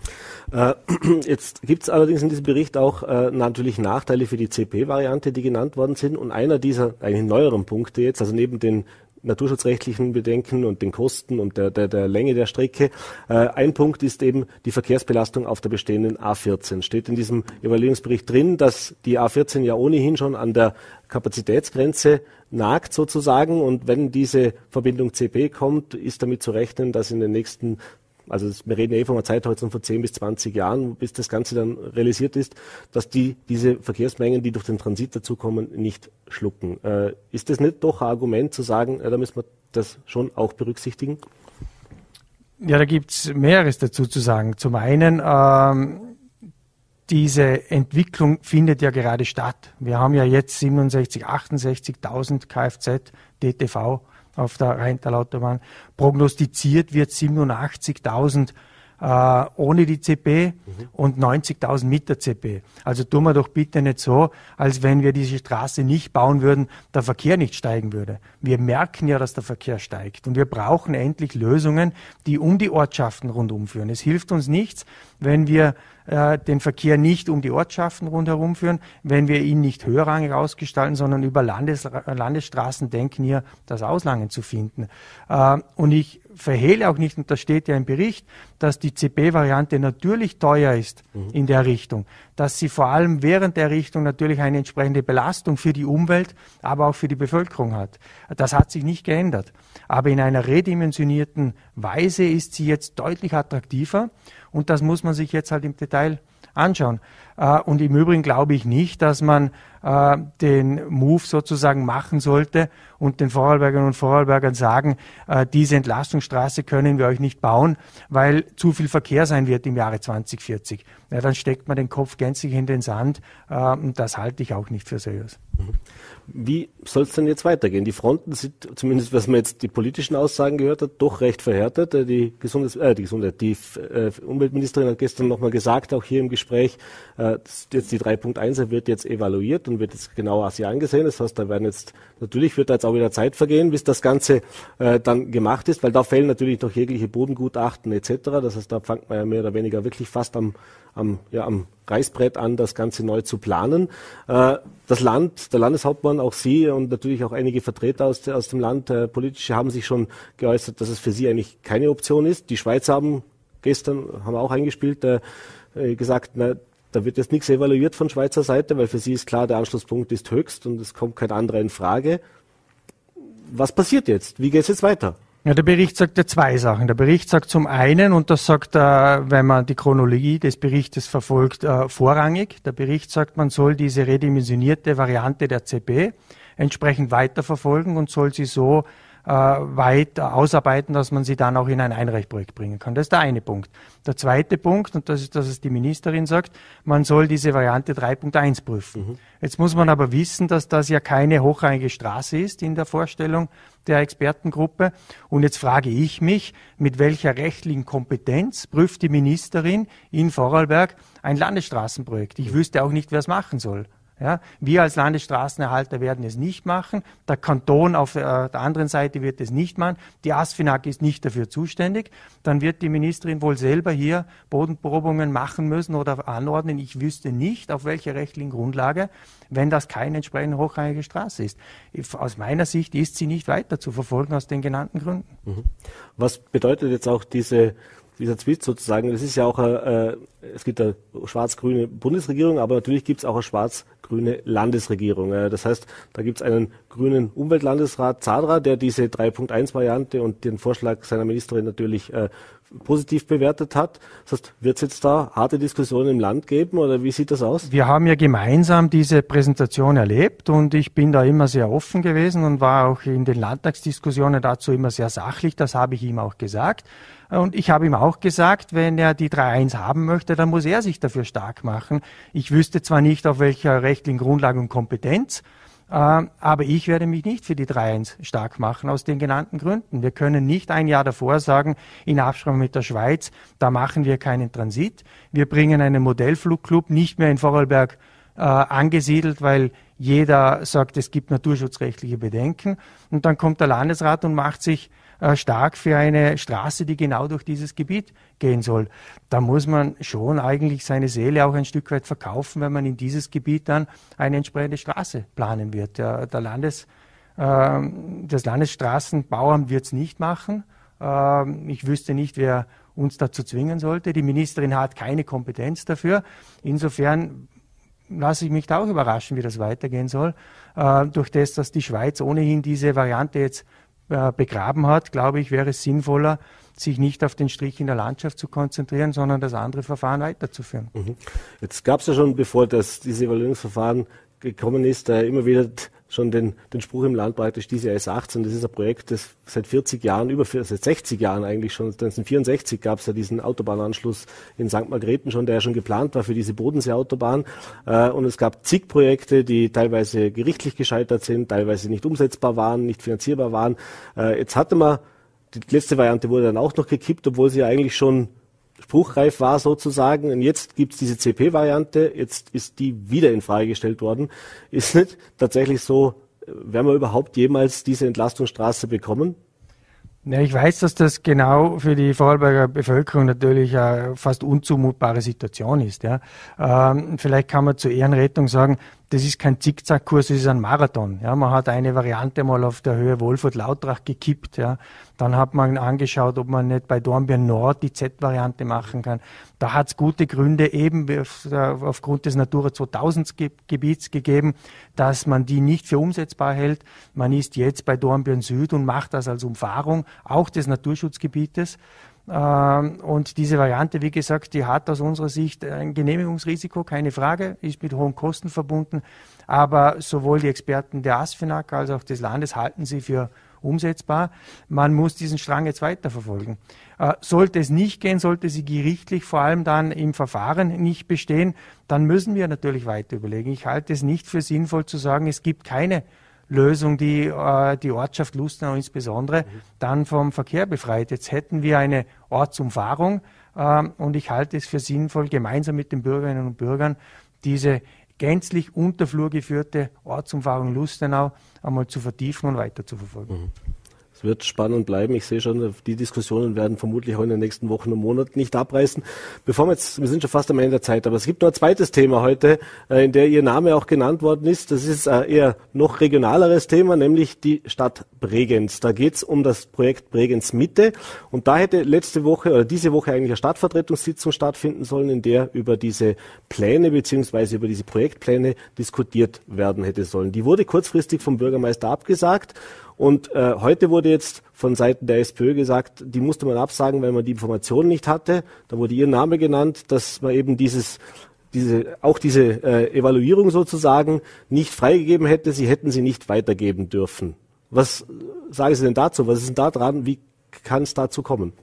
Äh, jetzt gibt es allerdings in diesem Bericht auch äh, natürlich Nachteile für die CP-Variante, die genannt worden sind. Und einer dieser eigentlich neueren Punkte jetzt, also neben den naturschutzrechtlichen Bedenken und den Kosten und der, der, der Länge der Strecke. Äh, ein Punkt ist eben die Verkehrsbelastung auf der bestehenden A14. Steht in diesem Evaluierungsbericht drin, dass die A14 ja ohnehin schon an der Kapazitätsgrenze nagt sozusagen und wenn diese Verbindung CP kommt, ist damit zu rechnen, dass in den nächsten also wir reden ja eh von einer Zeithorizont von 10 bis 20 Jahren, bis das Ganze dann realisiert ist, dass die diese Verkehrsmengen, die durch den Transit dazukommen, nicht schlucken. Äh, ist das nicht doch ein Argument zu sagen, äh, da müssen wir das schon auch berücksichtigen? Ja, da gibt es mehreres dazu zu sagen. Zum einen, ähm, diese Entwicklung findet ja gerade statt. Wir haben ja jetzt 67, 68.000 Kfz DTV auf der Rheintal-Autobahn. Prognostiziert wird 87.000 äh, ohne die CP mhm. und 90.000 mit der CP. Also tun wir doch bitte nicht so, als wenn wir diese Straße nicht bauen würden, der Verkehr nicht steigen würde. Wir merken ja, dass der Verkehr steigt und wir brauchen endlich Lösungen, die um die Ortschaften rundum führen. Es hilft uns nichts, wenn wir äh, den Verkehr nicht um die Ortschaften rundherum führen, wenn wir ihn nicht höherrangig ausgestalten, sondern über Landes, Landesstraßen denken, hier das Auslangen zu finden. Äh, und ich verhehle auch nicht, und das steht ja im Bericht, dass die CP-Variante natürlich teuer ist mhm. in der Richtung, dass sie vor allem während der Richtung natürlich eine entsprechende Belastung für die Umwelt, aber auch für die Bevölkerung hat. Das hat sich nicht geändert. Aber in einer redimensionierten Weise ist sie jetzt deutlich attraktiver und das muss man sich jetzt halt im Detail anschauen. Äh, und im Übrigen glaube ich nicht, dass man äh, den Move sozusagen machen sollte und den Vorarlbergern und Vorarlbergern sagen, äh, diese Entlastungsstraße können wir euch nicht bauen, weil zu viel Verkehr sein wird im Jahre 2040. Ja, dann steckt man den Kopf gänzlich in den Sand und das halte ich auch nicht für seriös. Mhm. Wie soll es denn jetzt weitergehen? Die Fronten sind, zumindest was man jetzt die politischen Aussagen gehört hat, doch recht verhärtet. Äh, die, Gesundheits äh, die, Gesundheit, die äh, Umweltministerin hat gestern nochmal gesagt, auch hier im Gespräch, äh, jetzt die 3.1 wird jetzt evaluiert und wird jetzt genauer sich angesehen. Das heißt, da werden jetzt, natürlich wird da jetzt auch wieder Zeit vergehen, bis das Ganze äh, dann gemacht ist, weil da fehlen natürlich noch jegliche Bodengutachten etc. Das heißt, da fängt man ja mehr oder weniger wirklich fast am, am, ja, am Reißbrett an, das Ganze neu zu planen. Äh, das Land, der Landeshauptmann, auch Sie und natürlich auch einige Vertreter aus, aus dem Land, äh, politische, haben sich schon geäußert, dass es für Sie eigentlich keine Option ist. Die Schweizer haben gestern, haben auch eingespielt, äh, äh gesagt, na, da wird jetzt nichts evaluiert von Schweizer Seite, weil für sie ist klar, der Anschlusspunkt ist höchst und es kommt kein anderer in Frage. Was passiert jetzt? Wie geht es jetzt weiter? Ja, der Bericht sagt ja zwei Sachen. Der Bericht sagt zum einen, und das sagt er, wenn man die Chronologie des Berichtes verfolgt, äh, vorrangig. Der Bericht sagt, man soll diese redimensionierte Variante der CP entsprechend weiterverfolgen und soll sie so äh, weit ausarbeiten, dass man sie dann auch in ein Einreichprojekt bringen kann. Das ist der eine Punkt. Der zweite Punkt, und das ist, dass es die Ministerin sagt, man soll diese Variante 3.1 prüfen. Mhm. Jetzt muss man aber wissen, dass das ja keine hochrangige Straße ist in der Vorstellung der Expertengruppe. Und jetzt frage ich mich, mit welcher rechtlichen Kompetenz prüft die Ministerin in Vorarlberg ein Landesstraßenprojekt? Ich wüsste auch nicht, wer es machen soll. Ja, wir als Landesstraßenerhalter werden es nicht machen. Der Kanton auf äh, der anderen Seite wird es nicht machen. Die ASFINAG ist nicht dafür zuständig. Dann wird die Ministerin wohl selber hier Bodenprobungen machen müssen oder anordnen. Ich wüsste nicht, auf welcher rechtlichen Grundlage, wenn das keine entsprechend hochrangige Straße ist. Aus meiner Sicht ist sie nicht weiter zu verfolgen aus den genannten Gründen. Mhm. Was bedeutet jetzt auch diese dieser Tweet sozusagen, das ist ja auch, äh, es gibt eine schwarz-grüne Bundesregierung, aber natürlich gibt es auch eine schwarz-grüne Landesregierung. Äh, das heißt, da gibt es einen grünen Umweltlandesrat Zadra, der diese 3.1-Variante und den Vorschlag seiner Ministerin natürlich äh, positiv bewertet hat. Das heißt, wird es jetzt da harte Diskussionen im Land geben oder wie sieht das aus? Wir haben ja gemeinsam diese Präsentation erlebt und ich bin da immer sehr offen gewesen und war auch in den Landtagsdiskussionen dazu immer sehr sachlich. Das habe ich ihm auch gesagt. Und ich habe ihm auch gesagt, wenn er die 3.1 haben möchte, dann muss er sich dafür stark machen. Ich wüsste zwar nicht, auf welcher rechtlichen Grundlage und Kompetenz, äh, aber ich werde mich nicht für die 3.1 stark machen, aus den genannten Gründen. Wir können nicht ein Jahr davor sagen, in Absprache mit der Schweiz, da machen wir keinen Transit. Wir bringen einen Modellflugclub nicht mehr in Vorarlberg äh, angesiedelt, weil jeder sagt, es gibt naturschutzrechtliche Bedenken. Und dann kommt der Landesrat und macht sich äh, stark für eine Straße, die genau durch dieses Gebiet gehen soll. Da muss man schon eigentlich seine Seele auch ein Stück weit verkaufen, wenn man in dieses Gebiet dann eine entsprechende Straße planen wird. Der, der Landes, äh, das Landesstraßenbauamt wird es nicht machen. Äh, ich wüsste nicht, wer uns dazu zwingen sollte. Die Ministerin hat keine Kompetenz dafür. Insofern lasse ich mich da auch überraschen, wie das weitergehen soll. Äh, durch das, dass die Schweiz ohnehin diese Variante jetzt äh, begraben hat, glaube ich, wäre es sinnvoller, sich nicht auf den Strich in der Landschaft zu konzentrieren, sondern das andere Verfahren weiterzuführen. Mhm. Jetzt gab es ja schon, bevor das, diese Evaluierungsverfahren gekommen ist, äh, immer wieder schon den, den Spruch im Land praktisch, diese S18, das ist ein Projekt, das seit 40 Jahren, über seit 60 Jahren eigentlich schon, 1964 gab es ja diesen Autobahnanschluss in St. Margrethen schon, der ja schon geplant war für diese Bodenseeautobahn. Äh, und es gab zig Projekte, die teilweise gerichtlich gescheitert sind, teilweise nicht umsetzbar waren, nicht finanzierbar waren. Äh, jetzt hatte man, die letzte Variante wurde dann auch noch gekippt, obwohl sie ja eigentlich schon spruchreif war sozusagen. Und jetzt gibt es diese CP-Variante, jetzt ist die wieder in Frage gestellt worden. Ist nicht tatsächlich so, werden wir überhaupt jemals diese Entlastungsstraße bekommen? Ja, ich weiß, dass das genau für die Vorarlberger Bevölkerung natürlich eine fast unzumutbare Situation ist. Ja. Ähm, vielleicht kann man zur Ehrenrettung sagen, das ist kein Zickzackkurs, das ist ein Marathon. Ja, man hat eine Variante mal auf der Höhe Wolfurt-Lautrach gekippt. Ja. Dann hat man angeschaut, ob man nicht bei Dornbirn Nord die Z-Variante machen kann. Da hat es gute Gründe eben aufgrund des Natura 2000 Gebiets gegeben, dass man die nicht für umsetzbar hält. Man ist jetzt bei Dornbirn Süd und macht das als Umfahrung auch des Naturschutzgebietes. Ähm, und diese Variante, wie gesagt, die hat aus unserer Sicht ein Genehmigungsrisiko, keine Frage, ist mit hohen Kosten verbunden. Aber sowohl die Experten der ASFINAG als auch des Landes halten sie für umsetzbar. Man muss diesen Strang jetzt weiterverfolgen. Äh, sollte es nicht gehen, sollte sie gerichtlich vor allem dann im Verfahren nicht bestehen, dann müssen wir natürlich weiter überlegen. Ich halte es nicht für sinnvoll zu sagen, es gibt keine Lösung, die äh, die Ortschaft Lustenau insbesondere mhm. dann vom Verkehr befreit. Jetzt hätten wir eine Ortsumfahrung äh, und ich halte es für sinnvoll, gemeinsam mit den Bürgerinnen und Bürgern diese gänzlich unterflur geführte Ortsumfahrung Lustenau einmal zu vertiefen und weiter zu verfolgen. Mhm. Es wird spannend bleiben. Ich sehe schon, die Diskussionen werden vermutlich auch in den nächsten Wochen und Monaten nicht abreißen. Bevor wir jetzt, wir sind schon fast am Ende der Zeit, aber es gibt noch ein zweites Thema heute, äh, in der Ihr Name auch genannt worden ist. Das ist äh, eher noch regionaleres Thema, nämlich die Stadt Bregenz. Da geht es um das Projekt Bregenz Mitte. Und da hätte letzte Woche oder diese Woche eigentlich eine Stadtvertretungssitzung stattfinden sollen, in der über diese Pläne beziehungsweise über diese Projektpläne diskutiert werden hätte sollen. Die wurde kurzfristig vom Bürgermeister abgesagt. Und äh, heute wurde jetzt von Seiten der SPÖ gesagt, die musste man absagen, weil man die Informationen nicht hatte. Da wurde ihr Name genannt, dass man eben dieses diese, auch diese äh, Evaluierung sozusagen nicht freigegeben hätte, sie hätten sie nicht weitergeben dürfen. Was sagen Sie denn dazu? Was ist denn da dran? Wie kann es dazu kommen?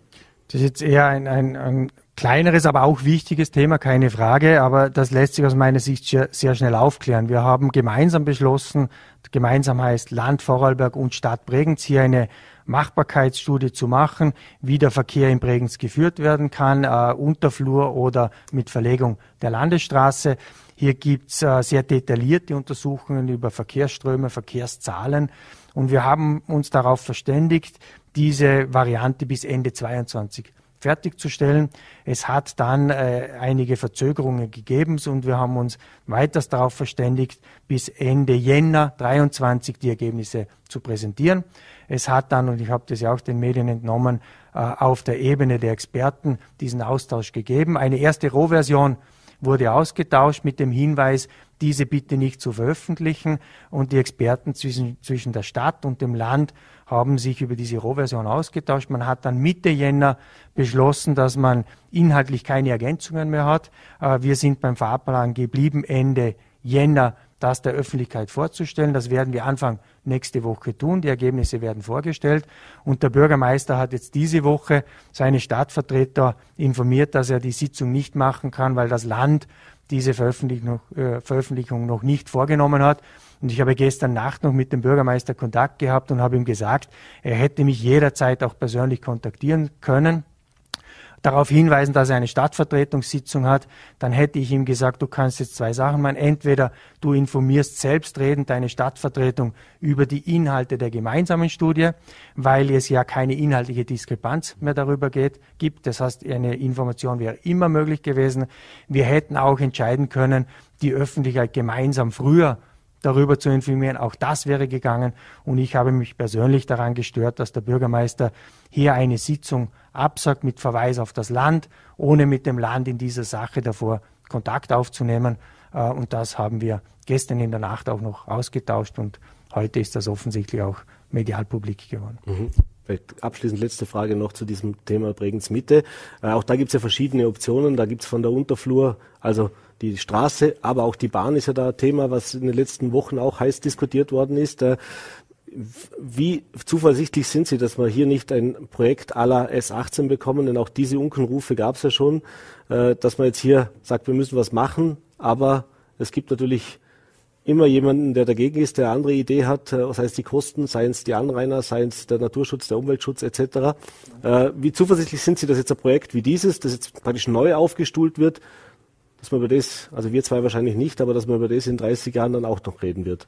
Das ist jetzt eher ein, ein, ein kleineres, aber auch wichtiges Thema, keine Frage. Aber das lässt sich aus meiner Sicht sehr, sehr schnell aufklären. Wir haben gemeinsam beschlossen, gemeinsam heißt Land Vorarlberg und Stadt Bregenz hier eine Machbarkeitsstudie zu machen, wie der Verkehr in Bregenz geführt werden kann, äh, unter Flur oder mit Verlegung der Landesstraße. Hier gibt's äh, sehr detaillierte Untersuchungen über Verkehrsströme, Verkehrszahlen. Und wir haben uns darauf verständigt, diese Variante bis Ende 22 fertigzustellen. Es hat dann äh, einige Verzögerungen gegeben und wir haben uns weiters darauf verständigt, bis Ende Jänner 23 die Ergebnisse zu präsentieren. Es hat dann, und ich habe das ja auch den Medien entnommen, äh, auf der Ebene der Experten diesen Austausch gegeben. Eine erste Rohversion wurde ausgetauscht mit dem Hinweis, diese bitte nicht zu veröffentlichen. Und die Experten zwischen, zwischen der Stadt und dem Land haben sich über diese Rohversion ausgetauscht. Man hat dann Mitte Jänner beschlossen, dass man inhaltlich keine Ergänzungen mehr hat. Äh, wir sind beim Fahrplan geblieben Ende Jänner das der Öffentlichkeit vorzustellen. Das werden wir Anfang nächste Woche tun. Die Ergebnisse werden vorgestellt. Und der Bürgermeister hat jetzt diese Woche seine Stadtvertreter informiert, dass er die Sitzung nicht machen kann, weil das Land diese Veröffentlichung, äh, Veröffentlichung noch nicht vorgenommen hat. Und ich habe gestern Nacht noch mit dem Bürgermeister Kontakt gehabt und habe ihm gesagt, er hätte mich jederzeit auch persönlich kontaktieren können darauf hinweisen, dass er eine Stadtvertretungssitzung hat, dann hätte ich ihm gesagt, du kannst jetzt zwei Sachen machen. Entweder du informierst selbstredend deine Stadtvertretung über die Inhalte der gemeinsamen Studie, weil es ja keine inhaltliche Diskrepanz mehr darüber geht, gibt. Das heißt, eine Information wäre immer möglich gewesen. Wir hätten auch entscheiden können, die Öffentlichkeit gemeinsam früher darüber zu informieren. Auch das wäre gegangen. Und ich habe mich persönlich daran gestört, dass der Bürgermeister hier eine Sitzung absagt mit Verweis auf das Land, ohne mit dem Land in dieser Sache davor Kontakt aufzunehmen. Äh, und das haben wir gestern in der Nacht auch noch ausgetauscht und heute ist das offensichtlich auch medial publik geworden. Mhm. Abschließend letzte Frage noch zu diesem Thema Bregenz Mitte. Äh, auch da gibt es ja verschiedene Optionen. Da gibt es von der Unterflur, also die Straße, aber auch die Bahn ist ja da Thema, was in den letzten Wochen auch heiß diskutiert worden ist. Äh, wie zuversichtlich sind Sie, dass wir hier nicht ein Projekt aller S18 bekommen? Denn auch diese Unkenrufe gab es ja schon, äh, dass man jetzt hier sagt, wir müssen was machen, aber es gibt natürlich immer jemanden, der dagegen ist, der eine andere Idee hat, äh, sei es die Kosten, seien es die Anrainer, seien es der Naturschutz, der Umweltschutz etc. Wie zuversichtlich sind Sie, dass jetzt ein Projekt wie dieses, das jetzt praktisch neu aufgestuhlt wird, dass man über das, also wir zwei wahrscheinlich nicht, aber dass man über das in 30 Jahren dann auch noch reden wird.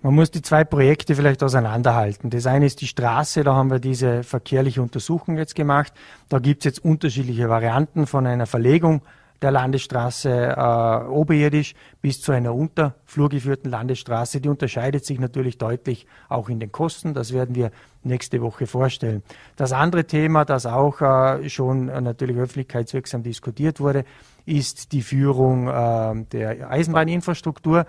Man muss die zwei Projekte vielleicht auseinanderhalten. Das eine ist die Straße, da haben wir diese verkehrliche Untersuchung jetzt gemacht. Da gibt es jetzt unterschiedliche Varianten von einer Verlegung der Landesstraße äh, oberirdisch bis zu einer unterflurgeführten Landesstraße. Die unterscheidet sich natürlich deutlich auch in den Kosten. Das werden wir nächste Woche vorstellen. Das andere Thema, das auch äh, schon äh, natürlich öffentlichkeitswirksam diskutiert wurde, ist die Führung äh, der Eisenbahninfrastruktur.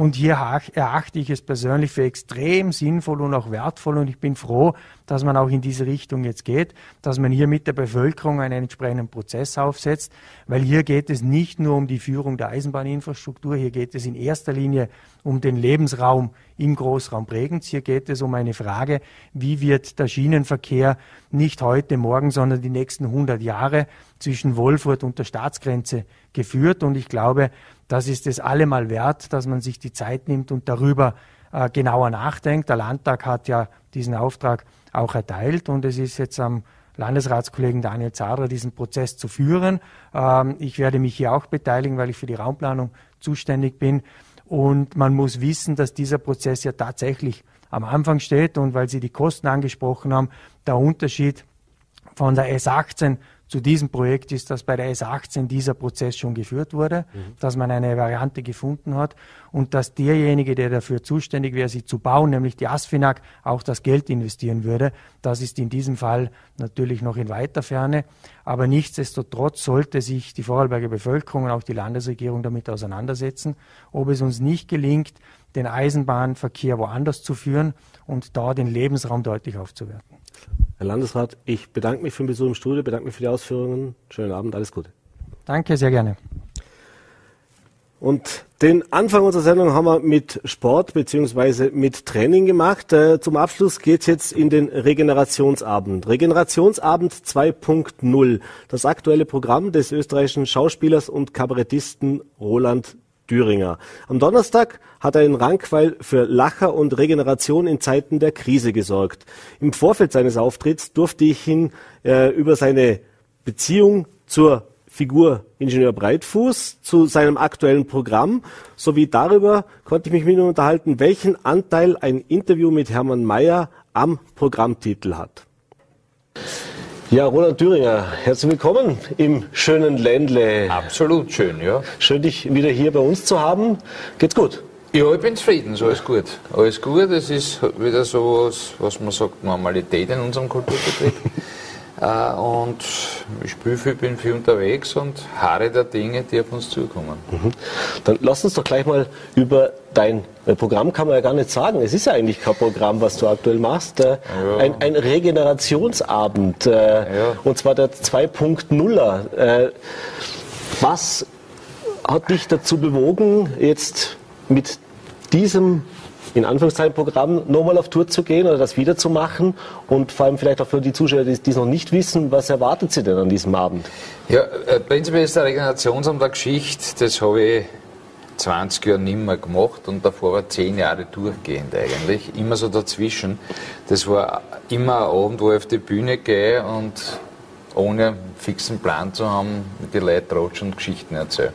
Und hier erachte ich es persönlich für extrem sinnvoll und auch wertvoll und ich bin froh, dass man auch in diese Richtung jetzt geht, dass man hier mit der Bevölkerung einen entsprechenden Prozess aufsetzt, weil hier geht es nicht nur um die Führung der Eisenbahninfrastruktur, hier geht es in erster Linie um den Lebensraum im Großraum Bregenz. Hier geht es um eine Frage, wie wird der Schienenverkehr nicht heute, morgen, sondern die nächsten 100 Jahre zwischen Wolfurt und der Staatsgrenze geführt. Und ich glaube, das ist es allemal wert, dass man sich die Zeit nimmt und darüber äh, genauer nachdenkt. Der Landtag hat ja diesen Auftrag auch erteilt und es ist jetzt am Landesratskollegen Daniel Zadra, diesen Prozess zu führen. Ähm, ich werde mich hier auch beteiligen, weil ich für die Raumplanung zuständig bin. Und man muss wissen, dass dieser Prozess ja tatsächlich am Anfang steht und weil Sie die Kosten angesprochen haben, der Unterschied von der S18 zu diesem Projekt ist, dass bei der S18 dieser Prozess schon geführt wurde, mhm. dass man eine Variante gefunden hat und dass derjenige, der dafür zuständig wäre, sie zu bauen, nämlich die ASFINAG, auch das Geld investieren würde. Das ist in diesem Fall natürlich noch in weiter Ferne. Aber nichtsdestotrotz sollte sich die Vorarlberger Bevölkerung und auch die Landesregierung damit auseinandersetzen, ob es uns nicht gelingt, den Eisenbahnverkehr woanders zu führen und da den Lebensraum deutlich aufzuwerten. Herr Landesrat, ich bedanke mich für den Besuch im Studio, bedanke mich für die Ausführungen. Schönen Abend, alles Gute. Danke, sehr gerne. Und den Anfang unserer Sendung haben wir mit Sport beziehungsweise mit Training gemacht. Äh, zum Abschluss geht's jetzt in den Regenerationsabend. Regenerationsabend 2.0, das aktuelle Programm des österreichischen Schauspielers und Kabarettisten Roland Thüringer. Am Donnerstag hat er in Rankweil für Lacher und Regeneration in Zeiten der Krise gesorgt. Im Vorfeld seines Auftritts durfte ich ihn äh, über seine Beziehung zur Figur Ingenieur Breitfuß zu seinem aktuellen Programm sowie darüber konnte ich mich mit ihm unterhalten, welchen Anteil ein Interview mit Hermann Mayer am Programmtitel hat. Ja, Roland Thüringer, herzlich willkommen im schönen Ländle. Absolut schön, ja. Schön, dich wieder hier bei uns zu haben. Geht's gut? Ja, ich bin zufrieden, so alles gut. Alles gut, es ist wieder so was, was man sagt, Normalität in unserem Kulturbetrieb. Äh, und ich spiele viel, bin viel unterwegs und harre der Dinge, die auf uns zukommen. Mhm. Dann lass uns doch gleich mal über dein äh, Programm kann man ja gar nicht sagen. Es ist ja eigentlich kein Programm, was du aktuell machst. Äh, ja. Ein, ein, Regenerationsabend. Ja. Und zwar der 2.0er. Was hat dich dazu bewogen, jetzt mit diesem in Anführungszeichen Programm nochmal auf Tour zu gehen oder das wiederzumachen und vor allem vielleicht auch für die Zuschauer, die es noch nicht wissen, was erwartet Sie denn an diesem Abend? Ja, äh, prinzipiell ist der Regenerationsamt der Geschichte, das habe ich 20 Jahre nicht mehr gemacht und davor war 10 Jahre durchgehend eigentlich, immer so dazwischen. Das war immer ein Abend, wo ich auf die Bühne gehe und ohne einen fixen Plan zu haben, mit den Leuten rutschen und Geschichten erzählen.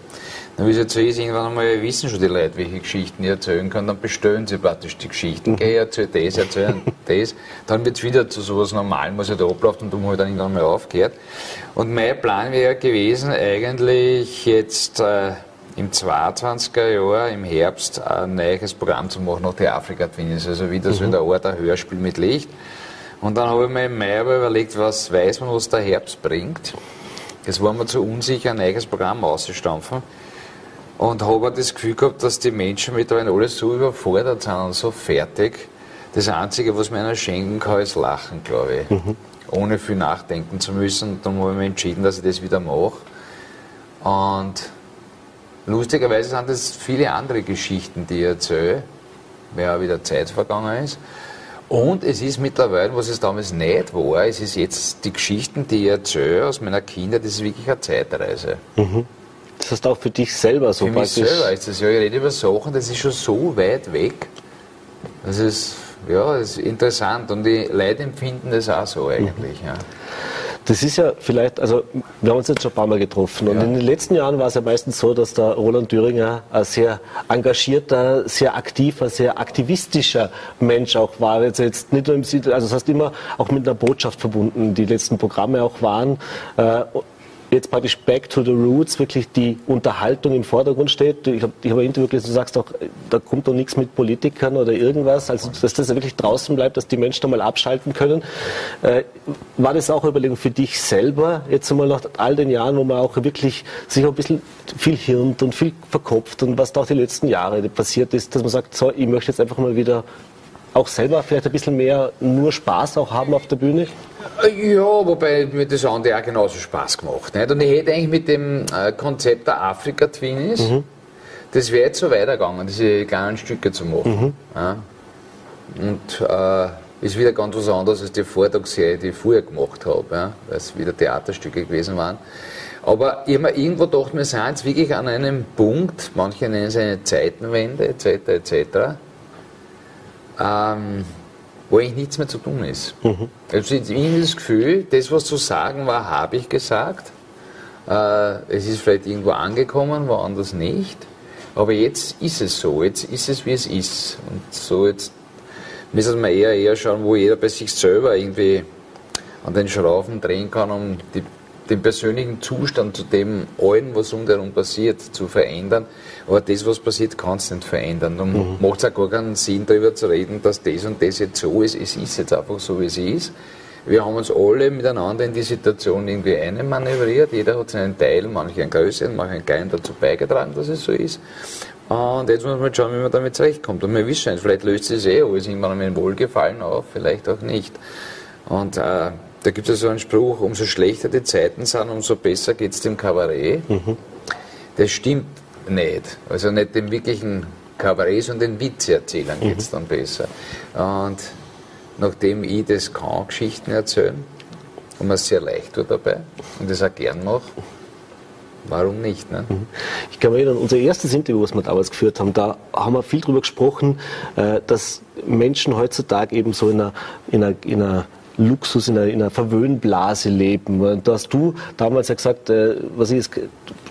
Dann, wie es jetzt so ist, irgendwann einmal wissen schon die Leute, welche Geschichten ich erzählen kann, dann bestellen sie praktisch die Geschichten. Mhm. Geh, erzähl das, erzähl das. Dann wird es wieder zu sowas Normalen, was ja da abläuft und darum habe ich dann irgendwann mal aufgehört. Und mein Plan wäre gewesen, eigentlich jetzt äh, im 22er Jahr, im Herbst, ein neues Programm zu machen nach der Afrika-Twins. Also wieder so in mhm. der Art ein Hörspiel mit Licht. Und dann habe ich mir im Mai aber überlegt, was weiß man, was der Herbst bringt. Es war mir zu unsicher, ein neues Programm auszustampfen. Und habe das Gefühl gehabt, dass die Menschen mittlerweile alles so überfordert sind und so fertig. Das Einzige, was mir einer schenken kann, ist Lachen, glaube ich. Mhm. Ohne viel nachdenken zu müssen. Und dann habe ich mich entschieden, dass ich das wieder mache. Und lustigerweise sind das viele andere Geschichten, die ich erzähle, weil auch wieder Zeit vergangen ist. Und es ist mittlerweile, was es damals nicht war, es ist jetzt die Geschichten, die ich erzähle aus meiner Kindheit, das ist wirklich eine Zeitreise. Mhm. Das heißt auch für dich selber so für praktisch. Für mich selber ist das ja. Ich rede über Sachen, das ist schon so weit weg. Das ist, ja, das ist interessant und die Leute empfinden das auch so eigentlich. Ja. Das ist ja vielleicht, also wir haben uns jetzt schon ein paar Mal getroffen und ja. in den letzten Jahren war es ja meistens so, dass der Roland Thüringer ein sehr engagierter, sehr aktiver, sehr aktivistischer Mensch auch war. Jetzt, jetzt nicht nur im Sinne, also das heißt immer auch mit einer Botschaft verbunden, die letzten Programme auch waren. Jetzt praktisch back to the roots, wirklich die Unterhaltung im Vordergrund steht. Ich habe hab ein Interview gelesen, du sagst auch, da kommt doch nichts mit Politikern oder irgendwas, also dass das wirklich draußen bleibt, dass die Menschen da mal abschalten können. Äh, war das auch eine Überlegung für dich selber, jetzt einmal nach all den Jahren, wo man auch wirklich sich ein bisschen viel hirnt und viel verkopft und was da auch die letzten Jahre passiert ist, dass man sagt, so, ich möchte jetzt einfach mal wieder auch selber vielleicht ein bisschen mehr nur Spaß auch haben auf der Bühne? Ja, wobei mir das andere auch genauso Spaß gemacht. Nicht? Und ich hätte eigentlich mit dem äh, Konzept der Afrika-Twins, mhm. das wäre jetzt so weitergegangen, diese kleinen Stücke zu machen. Mhm. Ja? Und äh, ist wieder ganz was anderes als die Vortragsserie, die ich vorher gemacht habe, ja? weil es wieder Theaterstücke gewesen waren. Aber ich habe mir irgendwo gedacht, wir sind jetzt wirklich an einem Punkt, manche nennen es eine Zeitenwende, etc., etc., ähm, wo eigentlich nichts mehr zu tun ist. Mhm. Also irgendwie das Gefühl, das, was zu sagen war, habe ich gesagt. Äh, es ist vielleicht irgendwo angekommen, woanders nicht. Aber jetzt ist es so, jetzt ist es, wie es ist. Und so jetzt müssen wir eher, eher schauen, wo jeder bei sich selber irgendwie an den Schrauben drehen kann, um die den persönlichen Zustand zu dem allen, was um herum passiert, zu verändern. Aber das, was passiert, kann es nicht verändern. Dann mhm. macht es auch gar keinen Sinn, darüber zu reden, dass das und das jetzt so ist. Es ist jetzt einfach so, wie es ist. Wir haben uns alle miteinander in die Situation irgendwie einmanövriert. Jeder hat seinen Teil, manche einen größeren, manche einen kleinen dazu beigetragen, dass es so ist. Und jetzt muss man schauen, wie man damit zurechtkommt. Und wir wissen, vielleicht löst es eh alles irgendwann mit Wohlgefallen auf, vielleicht auch nicht. Und äh, da gibt es so einen Spruch, umso schlechter die Zeiten sind, umso besser geht es dem Kabarett. Mhm. Das stimmt nicht. Also nicht dem wirklichen Kabarett, sondern den Witz erzählen geht es dann besser. Und nachdem ich das kann, Geschichten erzählen, und mir sehr leicht tut dabei und das auch gern mache, warum nicht? Ne? Ich kann mich erinnern, unser erstes Interview, was wir damals geführt haben, da haben wir viel darüber gesprochen, äh, dass Menschen heutzutage eben so in einer, in einer, in einer Luxus, in einer, in einer Verwöhnblase leben. Da hast du damals ja gesagt, äh, was ist,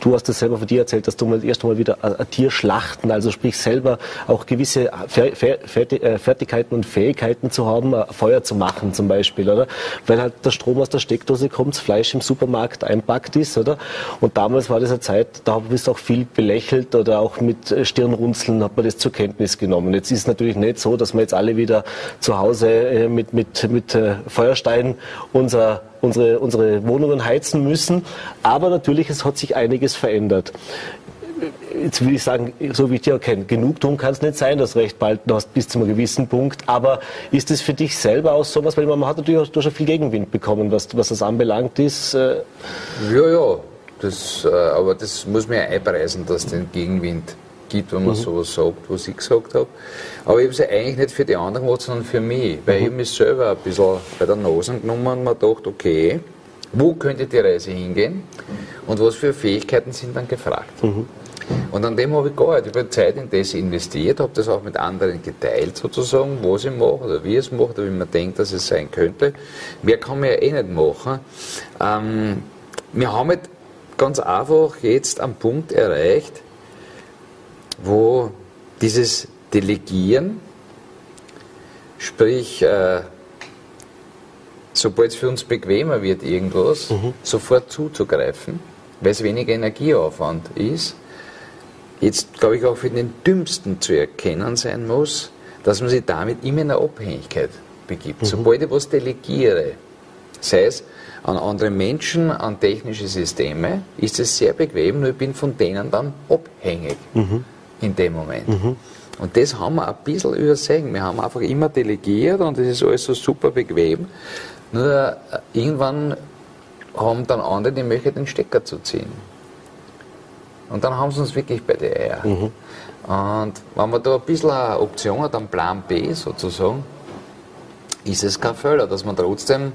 du hast das selber von dir erzählt, dass du mal erst einmal wieder ein Tier schlachten, also sprich selber auch gewisse äh, Fertigkeiten und Fähigkeiten zu haben, Feuer zu machen zum Beispiel, oder? Weil halt der Strom aus der Steckdose kommt, das Fleisch im Supermarkt einpackt ist, oder? Und damals war das eine Zeit, da bist du auch viel belächelt oder auch mit Stirnrunzeln hat man das zur Kenntnis genommen. Jetzt ist es natürlich nicht so, dass wir jetzt alle wieder zu Hause äh, mit, mit, mit Feuerstein unser, unsere, unsere Wohnungen heizen müssen. Aber natürlich, es hat sich einiges verändert jetzt will ich sagen, so wie ich dich auch kenne, genug tun kann es nicht sein, dass recht bald hast bis zu einem gewissen Punkt. Aber ist es für dich selber auch sowas, weil man hat natürlich auch schon viel Gegenwind bekommen, was, was das anbelangt ist? Äh ja, ja, das, äh, aber das muss man ja einpreisen, dass den Gegenwind gibt, wenn man mhm. sowas sagt, was ich gesagt habe. Aber ich habe es ja eigentlich nicht für die anderen gemacht, sondern für mich. Weil mhm. ich mich selber ein bisschen bei der Nase genommen und mir gedacht, okay, wo könnte die Reise hingehen und was für Fähigkeiten sind dann gefragt. Mhm. Und an dem habe ich gearbeitet. Ich habe Zeit in das investiert, habe das auch mit anderen geteilt, sozusagen, was ich mache oder wie ich es mache oder wie man denkt, dass es sein könnte. Mehr kann man ja eh nicht machen. Ähm, wir haben halt ganz einfach jetzt am Punkt erreicht, wo dieses Delegieren, sprich, äh, sobald es für uns bequemer wird, irgendwas, mhm. sofort zuzugreifen, weil es weniger Energieaufwand ist, jetzt glaube ich auch für den Dümmsten zu erkennen sein muss, dass man sich damit immer in eine Abhängigkeit begibt. Mhm. Sobald ich was delegiere, sei es an andere Menschen, an technische Systeme, ist es sehr bequem, nur ich bin von denen dann abhängig. Mhm in dem Moment. Mhm. Und das haben wir ein bisschen übersehen. Wir haben einfach immer delegiert und das ist alles so super bequem. Nur äh, irgendwann haben dann andere die Möglichkeit, den Stecker zu ziehen. Und dann haben sie uns wirklich bei der Eier. Mhm. Und wenn man da ein bisschen eine Option hat, einen Plan B sozusagen, ist es kein Fehler, dass man trotzdem,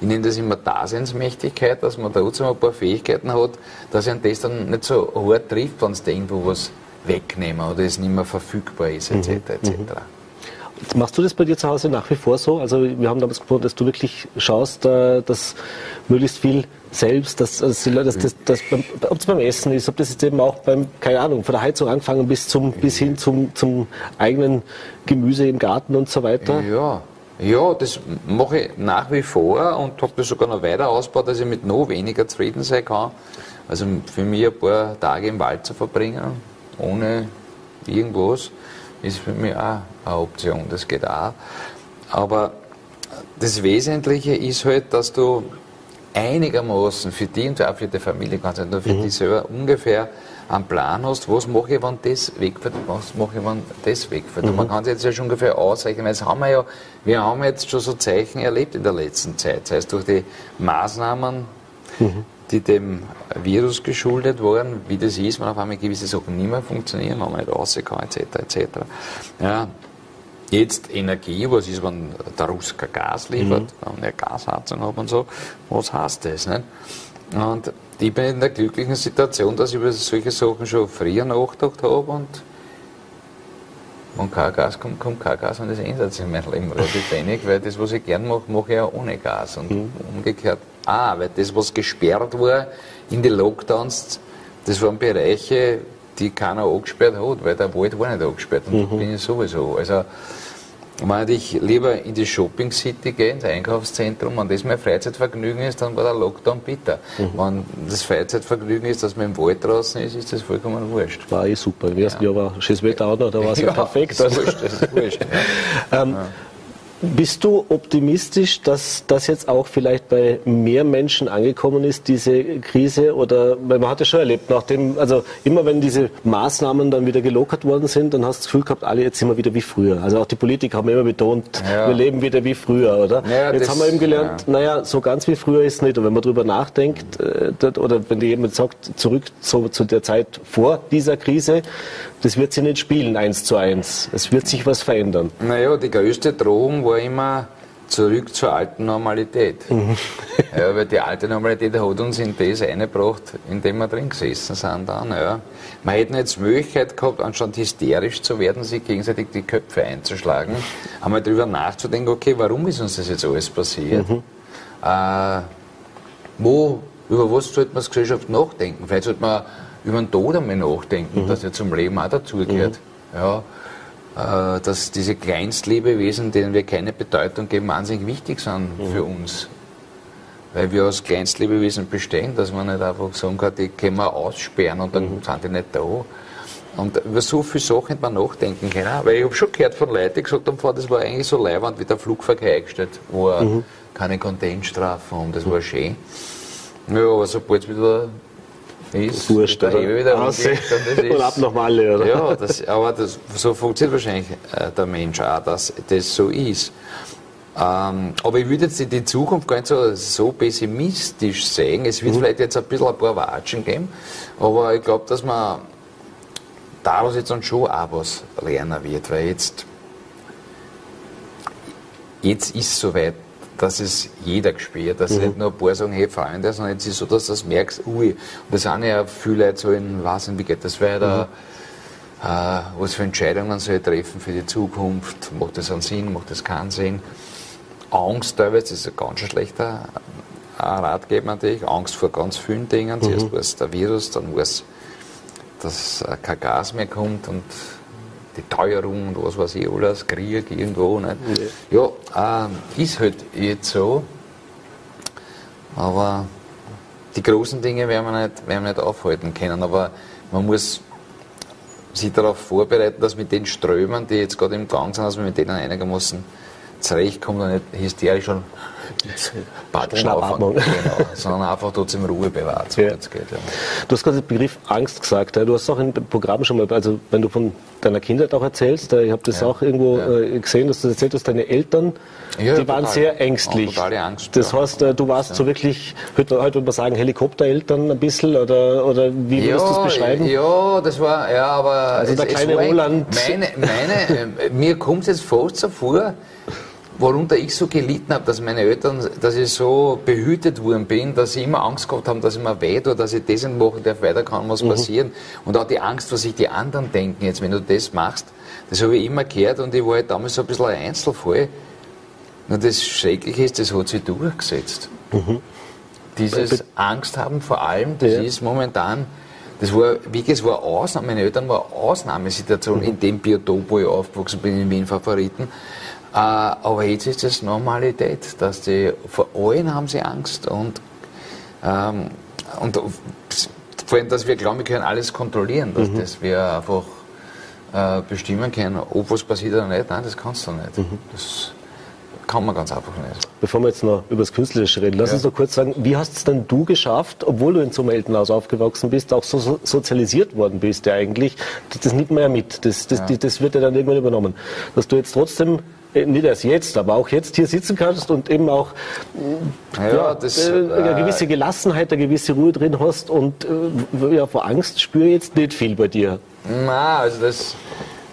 ich nenne das immer Daseinsmächtigkeit, dass man trotzdem ein paar Fähigkeiten hat, dass ein das dann nicht so hart trifft, wenn es irgendwo was wegnehmen oder es nicht mehr verfügbar ist, etc. Mhm. etc. Mhm. Machst du das bei dir zu Hause nach wie vor so? Also wir haben damals gesprochen, dass du wirklich schaust, äh, dass möglichst viel selbst, dass, dass, dass, dass, dass beim, ob es beim Essen ist, ob das jetzt eben auch beim, keine Ahnung, von der Heizung angefangen bis zum bis hin zum, zum eigenen Gemüse im Garten und so weiter. Ja, ja, das mache ich nach wie vor und habe das sogar noch weiter ausgebaut, dass ich mit noch weniger zufrieden sein kann. Also für mich ein paar Tage im Wald zu verbringen, ohne irgendwas, ist für mich auch eine Option, das geht auch. Aber das Wesentliche ist halt, dass du einigermaßen für die und auch für die Familie, kannst du für mhm. dich selber ungefähr einen Plan hast, was mache ich, wenn das wegfällt, was mache ich, wenn das wegfällt. Mhm. Und man kann es jetzt ja schon ungefähr ausrechnen, weil das haben wir ja, wir haben jetzt schon so Zeichen erlebt in der letzten Zeit, sei es durch die Maßnahmen, mhm die dem Virus geschuldet waren, wie das ist, wenn auf einmal gewisse Sachen nicht mehr funktionieren, wenn man nicht rauskommt, etc. etc. Ja, Jetzt Energie, was ist, wenn der Russ kein Gas liefert, mhm. wenn eine Gasheizung habe und so, was heißt das? Nicht? Und ich bin in der glücklichen Situation, dass ich über solche Sachen schon früher nachgedacht habe und wenn kein Gas kommt, kommt kein Gas und das ändert sich in meinem Leben relativ wenig, weil das, was ich gern mache, mache ich ja ohne Gas und mhm. umgekehrt auch, weil das, was gesperrt war in den Lockdowns, das waren Bereiche, die keiner angesperrt hat, weil der Wald war nicht angesperrt und mhm. bin ich sowieso. Also, wenn ich lieber in die Shopping City gehe, ins Einkaufszentrum, wenn das mein Freizeitvergnügen ist, dann war der Lockdown bitter. Mhm. Wenn das Freizeitvergnügen ist, dass man im Wald draußen ist, ist das vollkommen wurscht. War eh super. Im ersten ja. Jahr war schönes Wetter auch noch, da war es ja, ja perfekt. Das ist wurscht, das ist wurscht. Ja. ähm, Bist du optimistisch, dass das jetzt auch vielleicht bei mehr Menschen angekommen ist, diese Krise? Oder, weil man hat ja schon erlebt, nachdem, also immer wenn diese Maßnahmen dann wieder gelockert worden sind, dann hast du das Gefühl gehabt, alle jetzt sind wir wieder wie früher. Also auch die Politiker haben immer betont, Ja. wir leben wieder wie früher, oder? Ja, jetzt das- haben wir eben gelernt, ja. naja, so ganz wie früher ist es nicht. Und wenn man drüber nachdenkt, äh, oder wenn dir jemand sagt, zurück zu, zu der Zeit vor dieser Krise, das wird sich nicht spielen, eins zu eins. Es wird sich was verändern. Naja, die größte Drohung war immer zurück zur alten Normalität. ja, weil die alte Normalität hat uns in das eingebracht, in dem wir drin gesessen sind dann. Ja. Man hätte jetzt die Möglichkeit gehabt, anstatt hysterisch zu werden, sich gegenseitig die Köpfe einzuschlagen, einmal darüber nachzudenken, okay, warum ist uns das jetzt alles passiert? Äh, wo, über was sollte man als Gesellschaft nachdenken? Vielleicht sollte man über den Tod einmal nachdenken, dass er zum Leben auch dazugehört. Ja, äh, dass diese Kleinstlebewesen, denen wir keine Bedeutung geben, wahnsinnig wichtig sind für uns. Weil wir als Kleinstlebewesen bestehen, dass man nicht einfach sagen kann, die können wir aussperren und dann sind die nicht da. Und über so viele Sachen hätte man nachdenken können. Weil ich habe schon gehört von Leuten, die gesagt haben, "Boah, das war eigentlich so leiwand, wie der Flugverkehr eingestellt war. Keine Contentstrafen haben, das war schön. Ja, aber sobald es wieder ist, Wurscht, oder? Hebel wieder umgelegt und das Und ist- ab nach Malle, oder? Ja, das, aber das, so funktioniert wahrscheinlich äh, der Mensch auch, dass das so ist. Ähm, aber ich würde jetzt in die Zukunft gar nicht so, so pessimistisch sehen. Es Mhm. wird vielleicht jetzt ein bisschen ein paar Watschen geben, aber ich glaube, dass man daraus jetzt dann schon auch was lernen wird, weil jetzt, jetzt ist es soweit, dass es jeder gespürt, dass nicht nur ein paar sagen, hey Freunde, sondern jetzt ist es so, dass du das merkst, ui, und das sind ja viele Leute so in, was wie geht das weiter, äh, was für Entscheidungen soll ich treffen für die Zukunft, macht das einen Sinn, macht das keinen Sinn. Angst teilweise ist ein ganz schlechter äh, Ratgeber natürlich, Angst vor ganz vielen Dingen, zuerst war es der Virus, dann war es, dass äh, kein Gas mehr kommt und die Teuerung und was weiß ich alles, Krieg irgendwo. Nicht? Ja, äh, ist halt jetzt so. Aber die großen Dinge werden wir nicht, werden wir nicht aufhalten können. Aber man muss sich darauf vorbereiten, dass mit den Strömen, die jetzt gerade im Gang sind, dass man mit denen einigermaßen zurechtkommt und nicht hysterisch schon Batschen Schnappatmung. anfangen. Genau, sondern einfach trotzdem Ruhe bewahrt, so Ja. geht. Ja. Du hast gerade den Begriff Angst gesagt. Du hast auch im Programm schon mal, also wenn du von deiner Kindheit auch erzählst, äh, ich habe das Ja. auch irgendwo Ja. äh, gesehen, dass du erzählt hast, deine Eltern, die waren total. sehr ängstlich. Totale Angst, Das heißt, äh, du warst so wirklich, heute, heute würde man sagen, Helikoptereltern ein bisschen oder, oder wie würdest du es beschreiben? Ja, das war, ja, aber. Also der kleine Roland. Meine, meine, äh, mir kommt es jetzt fast so vor, worunter ich so gelitten habe, dass meine Eltern, dass ich so behütet worden bin, dass sie immer Angst gehabt haben, dass ich mir weh tue, dass ich das nicht machen darf, weiter kann Mhm. was passieren. Und auch die Angst, was sich die anderen denken, jetzt, wenn du das machst, das habe ich immer gehört und ich war halt damals so ein bisschen ein Einzelfall. Und das Schreckliche ist, das hat sich durchgesetzt. Dieses Angst haben vor allem, das Ja. ist momentan, das war, wirklich, es war Ausnahme, meine Eltern war eine Ausnahmesituation in dem Biotop, wo ich aufgewachsen bin, in Wien Favoriten. Äh, aber jetzt ist es Normalität, dass die, vor allen haben sie Angst und, ähm, und vor allem, dass wir glauben, wir können alles kontrollieren, dass, dass wir einfach äh, bestimmen können, ob was passiert oder nicht. Nein, das kannst du nicht. Das kann man ganz einfach nicht. Bevor wir jetzt noch über das Künstlerische reden, lass Ja. uns noch kurz sagen, wie hast es denn du geschafft, obwohl du in so einem Elternhaus aufgewachsen bist, auch so so sozialisiert worden bist ja eigentlich, das, das nimmt man ja mit, das, das, die- das wird ja dann irgendwann übernommen, dass du jetzt trotzdem, nicht erst jetzt, aber auch jetzt hier sitzen kannst und eben auch Ja, das, äh, eine äh, gewisse Gelassenheit, eine gewisse Ruhe drin hast und äh, ja, vor Angst spüre ich jetzt nicht viel bei dir. Nein, also das,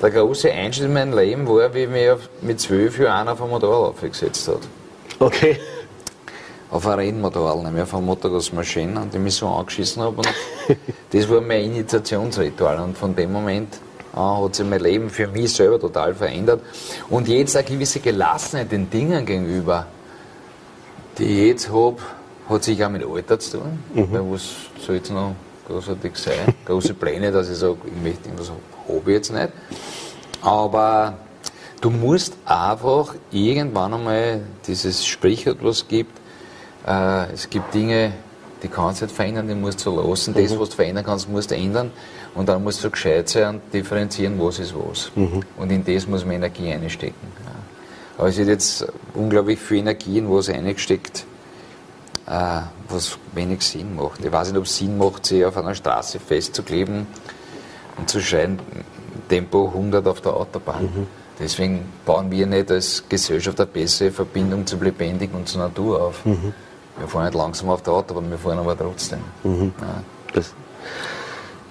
der große Einschnitt in meinem Leben war, wie mir mit zwölf Jahren einer auf ein Motorrad aufgesetzt hat. Okay. Auf ein Rennmotorrad, nämlich auf ein Motocross-Maschine und ich mich so angeschissen habe. Das war mein Initiationsritual und von dem Moment hat sich mein Leben für mich selber total verändert. Und jetzt eine gewisse Gelassenheit den Dingen gegenüber, die ich jetzt habe, hat sich auch mit Alter zu tun. Weil was soll jetzt noch großartig sein? Große Pläne, dass ich sage, ich möchte irgendwas habe ich jetzt nicht. Aber du musst einfach irgendwann einmal dieses Sprichwort, was es gibt, äh, es gibt Dinge, die kannst du nicht verändern, die musst du lassen. Das, was du verändern kannst, musst du ändern. Und dann musst du gescheit sein und differenzieren, was ist was. Und in das muss man Energie einstecken. Aber es wird jetzt unglaublich viel Energie in was eingesteckt, äh, was wenig Sinn macht. Ich weiß nicht, ob es Sinn macht, sich auf einer Straße festzukleben und zu schreien, Tempo 100 auf der Autobahn. Mhm. Deswegen bauen wir nicht als Gesellschaft eine bessere Verbindung zum Lebendigen und zur Natur auf. Mhm. Wir fahren nicht langsam auf der Autobahn, wir fahren aber trotzdem. Mhm. Ja.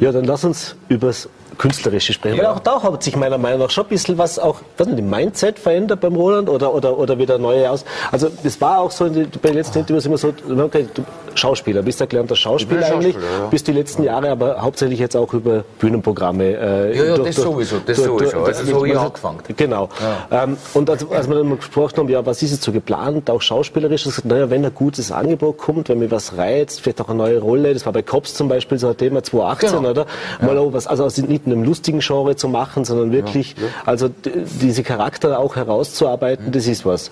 Ja, dann lass uns über das Künstlerische sprechen. Ja. Weil auch da hat sich meiner Meinung nach schon ein bisschen was auch, was nicht, im Mindset verändert beim Roland oder, oder, oder wieder neue aus. Also, das war auch so, die, bei den letzten Interviews immer so, okay, du Schauspieler, bist erklärter Schauspieler eigentlich, Schauspieler, ja. bist die letzten Jahre aber hauptsächlich jetzt auch über Bühnenprogramme. Äh, ja, ja, durch, das durch, sowieso, das durch, sowieso. Also, so habe ich angefangen. Genau. Ja. Ähm, und als, als wir dann mal gesprochen haben, ja, was ist jetzt so geplant, auch schauspielerisch, gesagt, naja, wenn ein gutes Angebot kommt, wenn mir was reizt, vielleicht auch eine neue Rolle, das war bei Cops zum Beispiel so ein Thema 2018, genau. oder? Mal ja. Was, also nicht in einem lustigen Genre zu machen, sondern wirklich, ja. also diese Charakter auch herauszuarbeiten, mhm. das ist was.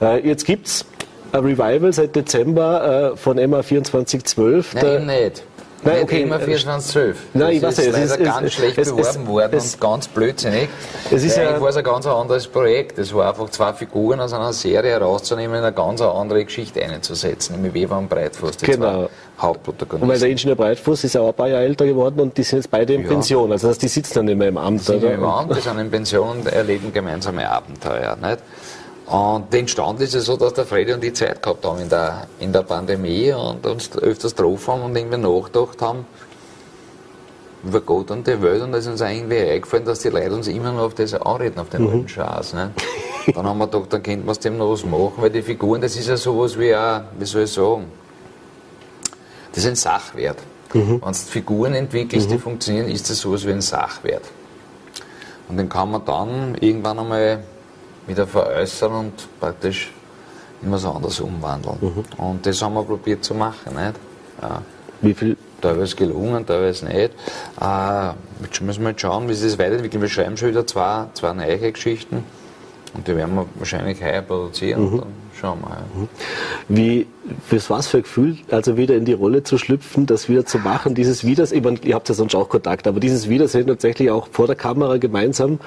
Äh, jetzt gibt's ein Revival seit Dezember äh, von MA 2412. Nein, nicht. Nein, okay. Immer 2412. Nein, ich weiß ist leider ganz es, schlecht es, beworben es, worden und ganz blödsinnig. Es ist ja, war es ein ganz anderes Projekt. Es war einfach zwei Figuren aus einer Serie herauszunehmen und eine ganz andere Geschichte einzusetzen, nämlich Weber und Breitfuß, die genau. Hauptprotagonisten. Und weil der Ingenieur Breitfuß ist auch ein paar Jahre älter geworden und die sind jetzt beide in ja. Pension. Also die sitzen dann nicht mehr im Amt. Die sind oder? im Amt, die sind in Pension und erleben gemeinsame Abenteuer. Nicht? Und entstanden ist es so, dass der Freddy und die Zeit gehabt haben in der, in der Pandemie und uns öfters getroffen haben und irgendwie nachgedacht haben über Gott und die Welt und da ist uns irgendwie eingefallen, dass die Leute uns immer nur auf das anreden, auf den mhm. alten Schatz. Ne? Dann haben wir gedacht, dann könnte man aus dem noch was machen, weil die Figuren, das ist ja sowas wie auch, wie soll ich sagen, das ist ein Sachwert. Mhm. Wenn du Figuren entwickelst, mhm. die funktionieren, ist das sowas wie ein Sachwert. Und den kann man dann irgendwann einmal wieder veräußern und praktisch immer so anders umwandeln. Mhm. Und das haben wir probiert zu machen. Nicht? Ja. Wie viel? Teilweise gelungen, teilweise nicht. Äh, jetzt müssen wir jetzt schauen, wie sich das weiterentwickelt. Wir schreiben schon wieder zwei, zwei neue Geschichten. Und die werden wir wahrscheinlich heuer produzieren mhm. dann schauen wir. Ja. Mhm. Wie, was für ein Gefühl, also wieder in die Rolle zu schlüpfen, das wieder zu machen, dieses Wiedersehen, ich meine, ihr habt ja sonst auch Kontakt, aber dieses Wiedersehen tatsächlich auch vor der Kamera gemeinsam.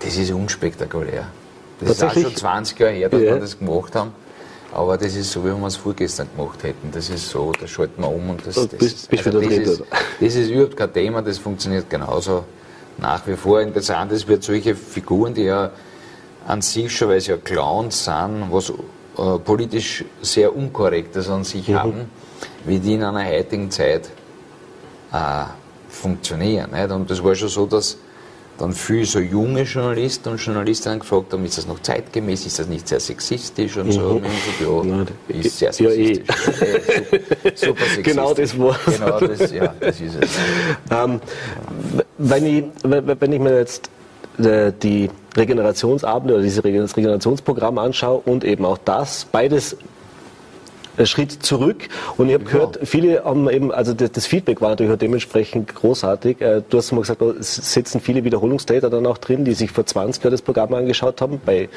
Das ist unspektakulär. Das ist auch schon 20 Jahre her, dass ja. wir das gemacht haben. Aber das ist so, wie wir es vorgestern gemacht hätten. Das ist so, da schalten wir um und das, das, bist, bist also das, ist, das ist überhaupt kein Thema, das funktioniert genauso nach wie vor. Interessant ist, wird solche Figuren, die ja an sich schon, weil sie ja Clowns sind, was äh, politisch sehr Unkorrektes an sich mhm. haben, wie die in einer heutigen Zeit äh, funktionieren. Nicht? Und das war schon so, dass dann viele so junge Journalisten und Journalistinnen gefragt haben, ist das noch zeitgemäß, ist das nicht sehr sexistisch und so. Mhm. Und so ja, ja, ist sehr sexistisch. Ja, eh. super, super sexistisch. Genau das war Genau das, ja, das ist es. Ähm, wenn, ich, wenn ich mir jetzt äh, die Regenerationsabende oder dieses Regenerationsprogramm anschaue und eben auch das, beides Schritt zurück. Und ich habe gehört, viele haben eben, also das, Feedback war natürlich auch dementsprechend großartig. Äh, du hast mal gesagt, es sitzen viele Wiederholungstäter dann auch drin, die sich vor 20 Jahren das Programm angeschaut haben. Bei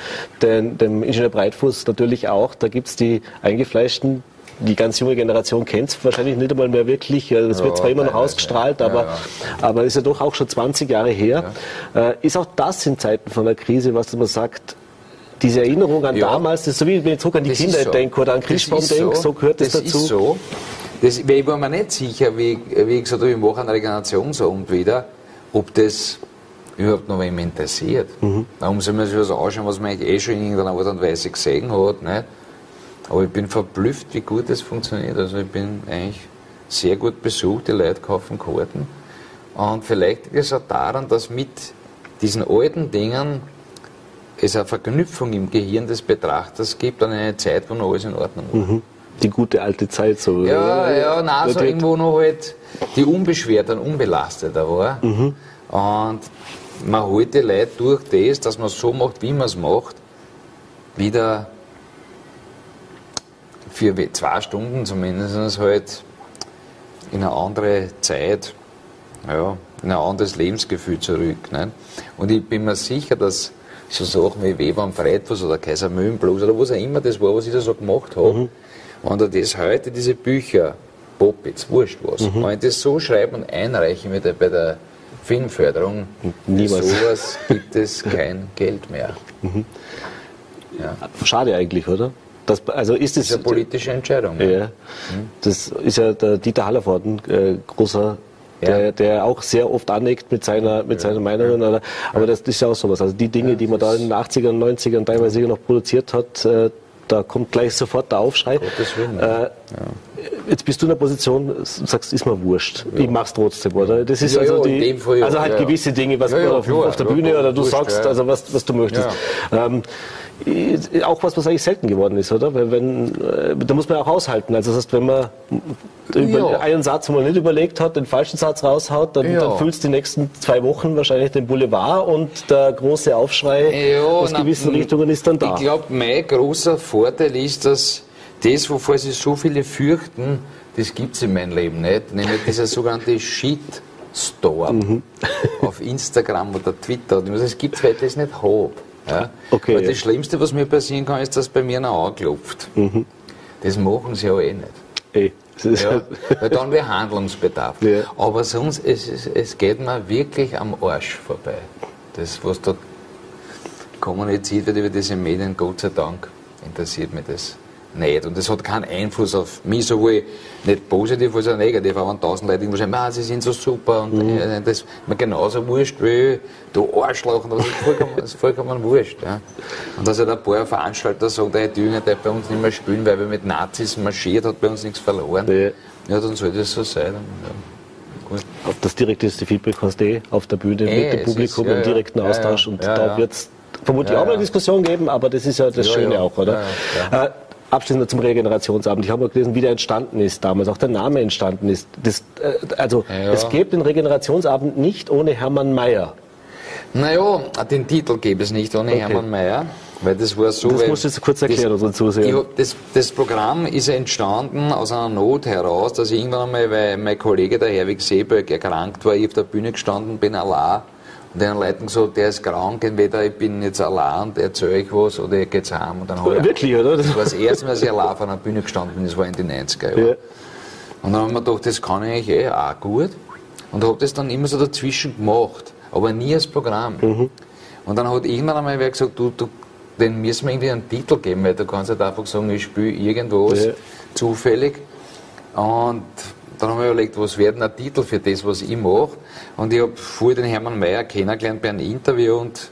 den, dem Ingenieur Breitfuß natürlich auch. Da gibt's die eingefleischten, die ganz junge Generation kennt es wahrscheinlich nicht einmal mehr wirklich. Das wird zwar immer noch ausgestrahlt, aber, aber ist ja doch auch schon 20 Jahre her. Äh, ist auch das in Zeiten von der Krise, was man sagt, diese Erinnerung an ja. damals, das ist so wie wenn ich zurück an die das Kinder so. denke oder an Christbaum denke, so, so gehört das, das dazu. Ist so. Das, ich war mir nicht sicher, wie, wie ich gesagt habe, ich mache einen Regenerationsabend wieder, ob das überhaupt noch wem interessiert. Mhm. Darum soll man sich was anschauen, was man eigentlich eh schon in irgendeiner Art und Weise gesehen hat. Nicht? Aber ich bin verblüfft, wie gut das funktioniert. Also ich bin eigentlich sehr gut besucht, die Leute kaufen Karten. Und vielleicht liegt es auch daran, dass mit diesen alten Dingen es eine Verknüpfung im Gehirn des Betrachters gibt an eine Zeit, wo noch alles in Ordnung war. Mhm. Die gute alte Zeit so. Ja, ja, nein, so irgendwo noch halt die unbeschwert und unbelasteter war. Mhm. Und man holt die Leute durch das, dass man es so macht, wie man es macht, wieder für zwei Stunden zumindest halt in eine andere Zeit, ja, in ein anderes Lebensgefühl zurück. Ne? Und ich bin mir sicher, dass so Sachen wie Weber am Freitfuß oder Kaiser Mühlenblues oder was auch immer das war, was ich da so gemacht habe. Mhm. Wenn du das heute, diese Bücher, Popitz, wurscht was, mhm. wenn ich das so schreibe und einreiche mit der, bei der Filmförderung, Niemals. sowas gibt es kein Geld mehr. Mhm. Ja. Schade eigentlich, oder? Das, also ist Das es ist eine politische Entscheidung. ne? ja, das ist ja der Dieter Hallervorden, äh, großer, der, Ja. der auch sehr oft aneckt mit seiner, mit seinen Meinungen. Oder, aber das ist ja auch sowas. Also die Dinge, die man da in den 80ern, 90ern teilweise noch produziert hat, äh, da kommt gleich sofort der Aufschrei. Gottes Willen, Äh, Jetzt bist du in der Position, sagst, ist mir wurscht. Ich mach's trotzdem, oder? Das ist Ja, also ja, die, Fall ja, also halt ja, ja. gewisse Dinge, was Ja, ja, du auf, klar, auf der ja, Bühne oder du wurscht, sagst, ja. also was, was du möchtest. Ähm, äh, auch was, was eigentlich selten geworden ist, oder? Weil wenn, äh, da muss man auch aushalten. Also das heißt, wenn man über Ja. einen Satz, wo man nicht überlegt hat, den falschen Satz raushaut, dann, Ja. dann füllst du die nächsten zwei Wochen wahrscheinlich den Boulevard und der große Aufschrei Ja, aus gewissen Richtungen ist dann da. Ich glaube, mein großer Vorteil ist, dass das, wovor sich so viele fürchten, das gibt es in meinem Leben nicht. Nämlich dieser sogenannte Shitstorm Mhm. auf Instagram oder Twitter. Muss sagen, Es gibt weil ich das nicht habe. Ja? Okay, Weil ja. das Schlimmste, was mir passieren kann, ist, dass bei mir noch anklopft. Mhm. Das machen sie ja eh nicht. Ey, das Ja, halt- weil dann wäre Handlungsbedarf. Ja. Aber sonst, es, es, es geht mir wirklich am Arsch vorbei. Das, was da kommuniziert wird über diese Medien, Gott sei Dank, interessiert mich das nicht. Und das hat keinen Einfluss auf mich, sowohl nicht positiv als auch negativ. Aber wenn tausend Leute sagen, ah, sie sind so super und äh, das ist mir genauso wurscht wie du Arschloch. Und das ist vollkommen, das ist vollkommen wurscht. Ja. Und dass halt ein paar Veranstalter sagen, der die Jünger darf bei uns nicht mehr spielen, weil wir mit Nazis marschiert, hat bei uns nichts verloren. Ja. Ja, dann soll das so sein. Ja. Gut. Auf das direkteste Feedback hast du eh auf der Bühne Eh, mit dem es Publikum ist- ja, im direkten Austausch und da wird es vermutlich auch mal eine Diskussion geben, aber das ist ja das Schöne auch, oder? Äh, abschließend zum Regenerationsabend. Ich habe mal gelesen, wie der entstanden ist damals, auch der Name entstanden ist. Das, äh, also Ja. es gibt den Regenerationsabend nicht ohne Hermann Mayer. Naja, den Titel gäbe es nicht ohne Okay. Hermann Mayer, weil das war so. Das musst du jetzt kurz erklären, unseren Zusehern. Das, das Programm ist entstanden aus einer Not heraus, dass ich irgendwann einmal, weil mein Kollege, der Herwig Seeberg, erkrankt war, ich auf der Bühne gestanden bin, allein. Und den Leuten gesagt, der ist krank, entweder ich bin jetzt allein und erzähle euch was oder ihr geht's heim. Und dann ich- Wirklich, oder? Das war das erste Mal, dass ich allein auf einer Bühne gestanden bin, das war in den 90er Jahren. Ja. Und dann habe ich mir gedacht, das kann ich eigentlich eh auch gut. Und habe das dann immer so dazwischen gemacht, aber nie als Programm. Mhm. Und dann hat irgendwann einmal wer gesagt, du, du, den müssen wir irgendwie einen Titel geben, weil du kannst nicht einfach sagen, ich spiele irgendwas Ja. zufällig. Und dann haben wir überlegt, was wäre denn ein Titel für das, was ich mache. Und ich habe vorher den Hermann Mayer kennengelernt bei einem Interview und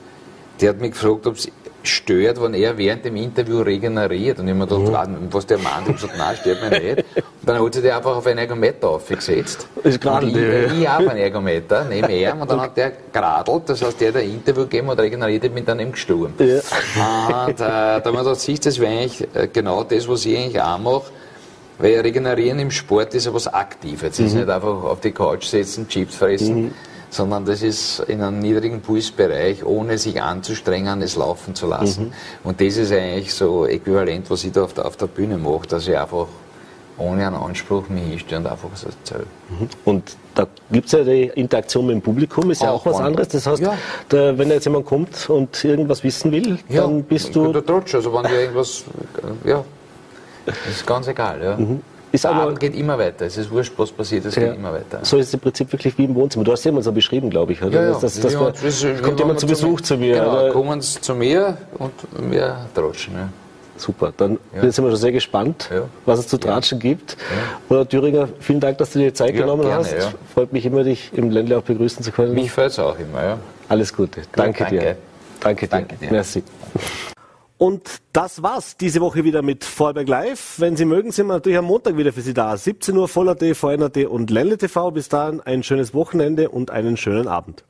der hat mich gefragt, ob es stört, wenn er während dem Interview regeneriert. Und ich habe mir gedacht, was der meint, ich habe gesagt, nein, stört mich nicht. Und dann hat sich der einfach auf einen Ergometer aufgesetzt. Ist gerade ich, ja. ich auf einen Ergometer neben ihm und dann hat der geradelt, das heißt, der hat ein Interview gegeben und regeneriert, dann eben gestorben. Ja. Und äh, da haben wir gedacht, siehst du, das wäre eigentlich äh, genau das, was ich eigentlich auch mache. Weil Regenerieren im Sport ist ja was Aktives. Es ist nicht einfach auf die Couch sitzen, Chips fressen, sondern das ist in einem niedrigen Pulsbereich, ohne sich anzustrengen, es laufen zu lassen. Und das ist eigentlich so äquivalent, was ich da auf der, auf der Bühne mache, dass ich einfach ohne einen Anspruch mich hinstelle und einfach was erzähle. Und da gibt es ja die Interaktion mit dem Publikum, ist ja auch, Auch was anderes. Das heißt, Ja. da, wenn jetzt jemand kommt und irgendwas wissen will, dann bist ich bin du. der Trotsch, also wenn dir irgendwas, ja, das ist ganz egal, ja. Ist Der aber- Abend geht immer weiter, es ist wurscht, was passiert, es Ja. geht immer weiter. So ist es im Prinzip wirklich wie im Wohnzimmer. Du hast es immer so beschrieben, glaube ich, oder? Ja, ja. Das, das, Ja, ist- kommt jemand man zu Besuch zu mir. Genau, oder? kommen sie zu mir und wir tratschen. Ja. Super, dann Ja. sind wir schon sehr gespannt, Ja. was es zu tratschen gibt. Oder Thüringer, vielen Dank, dass du dir die Zeit Ja, genommen gerne, hast. ja. Freut mich immer, dich im Ländle auch begrüßen zu können. Mich freut es auch immer. Ja. Alles Gute. Danke, dir. danke. Danke dir. Danke dir. Merci. Und das war's diese Woche wieder mit Vorberg Live. Wenn Sie mögen, sind wir natürlich am Montag wieder für Sie da. 17 Uhr Voller.t, VNRT und Ländle TV. Bis dahin ein schönes Wochenende und einen schönen Abend.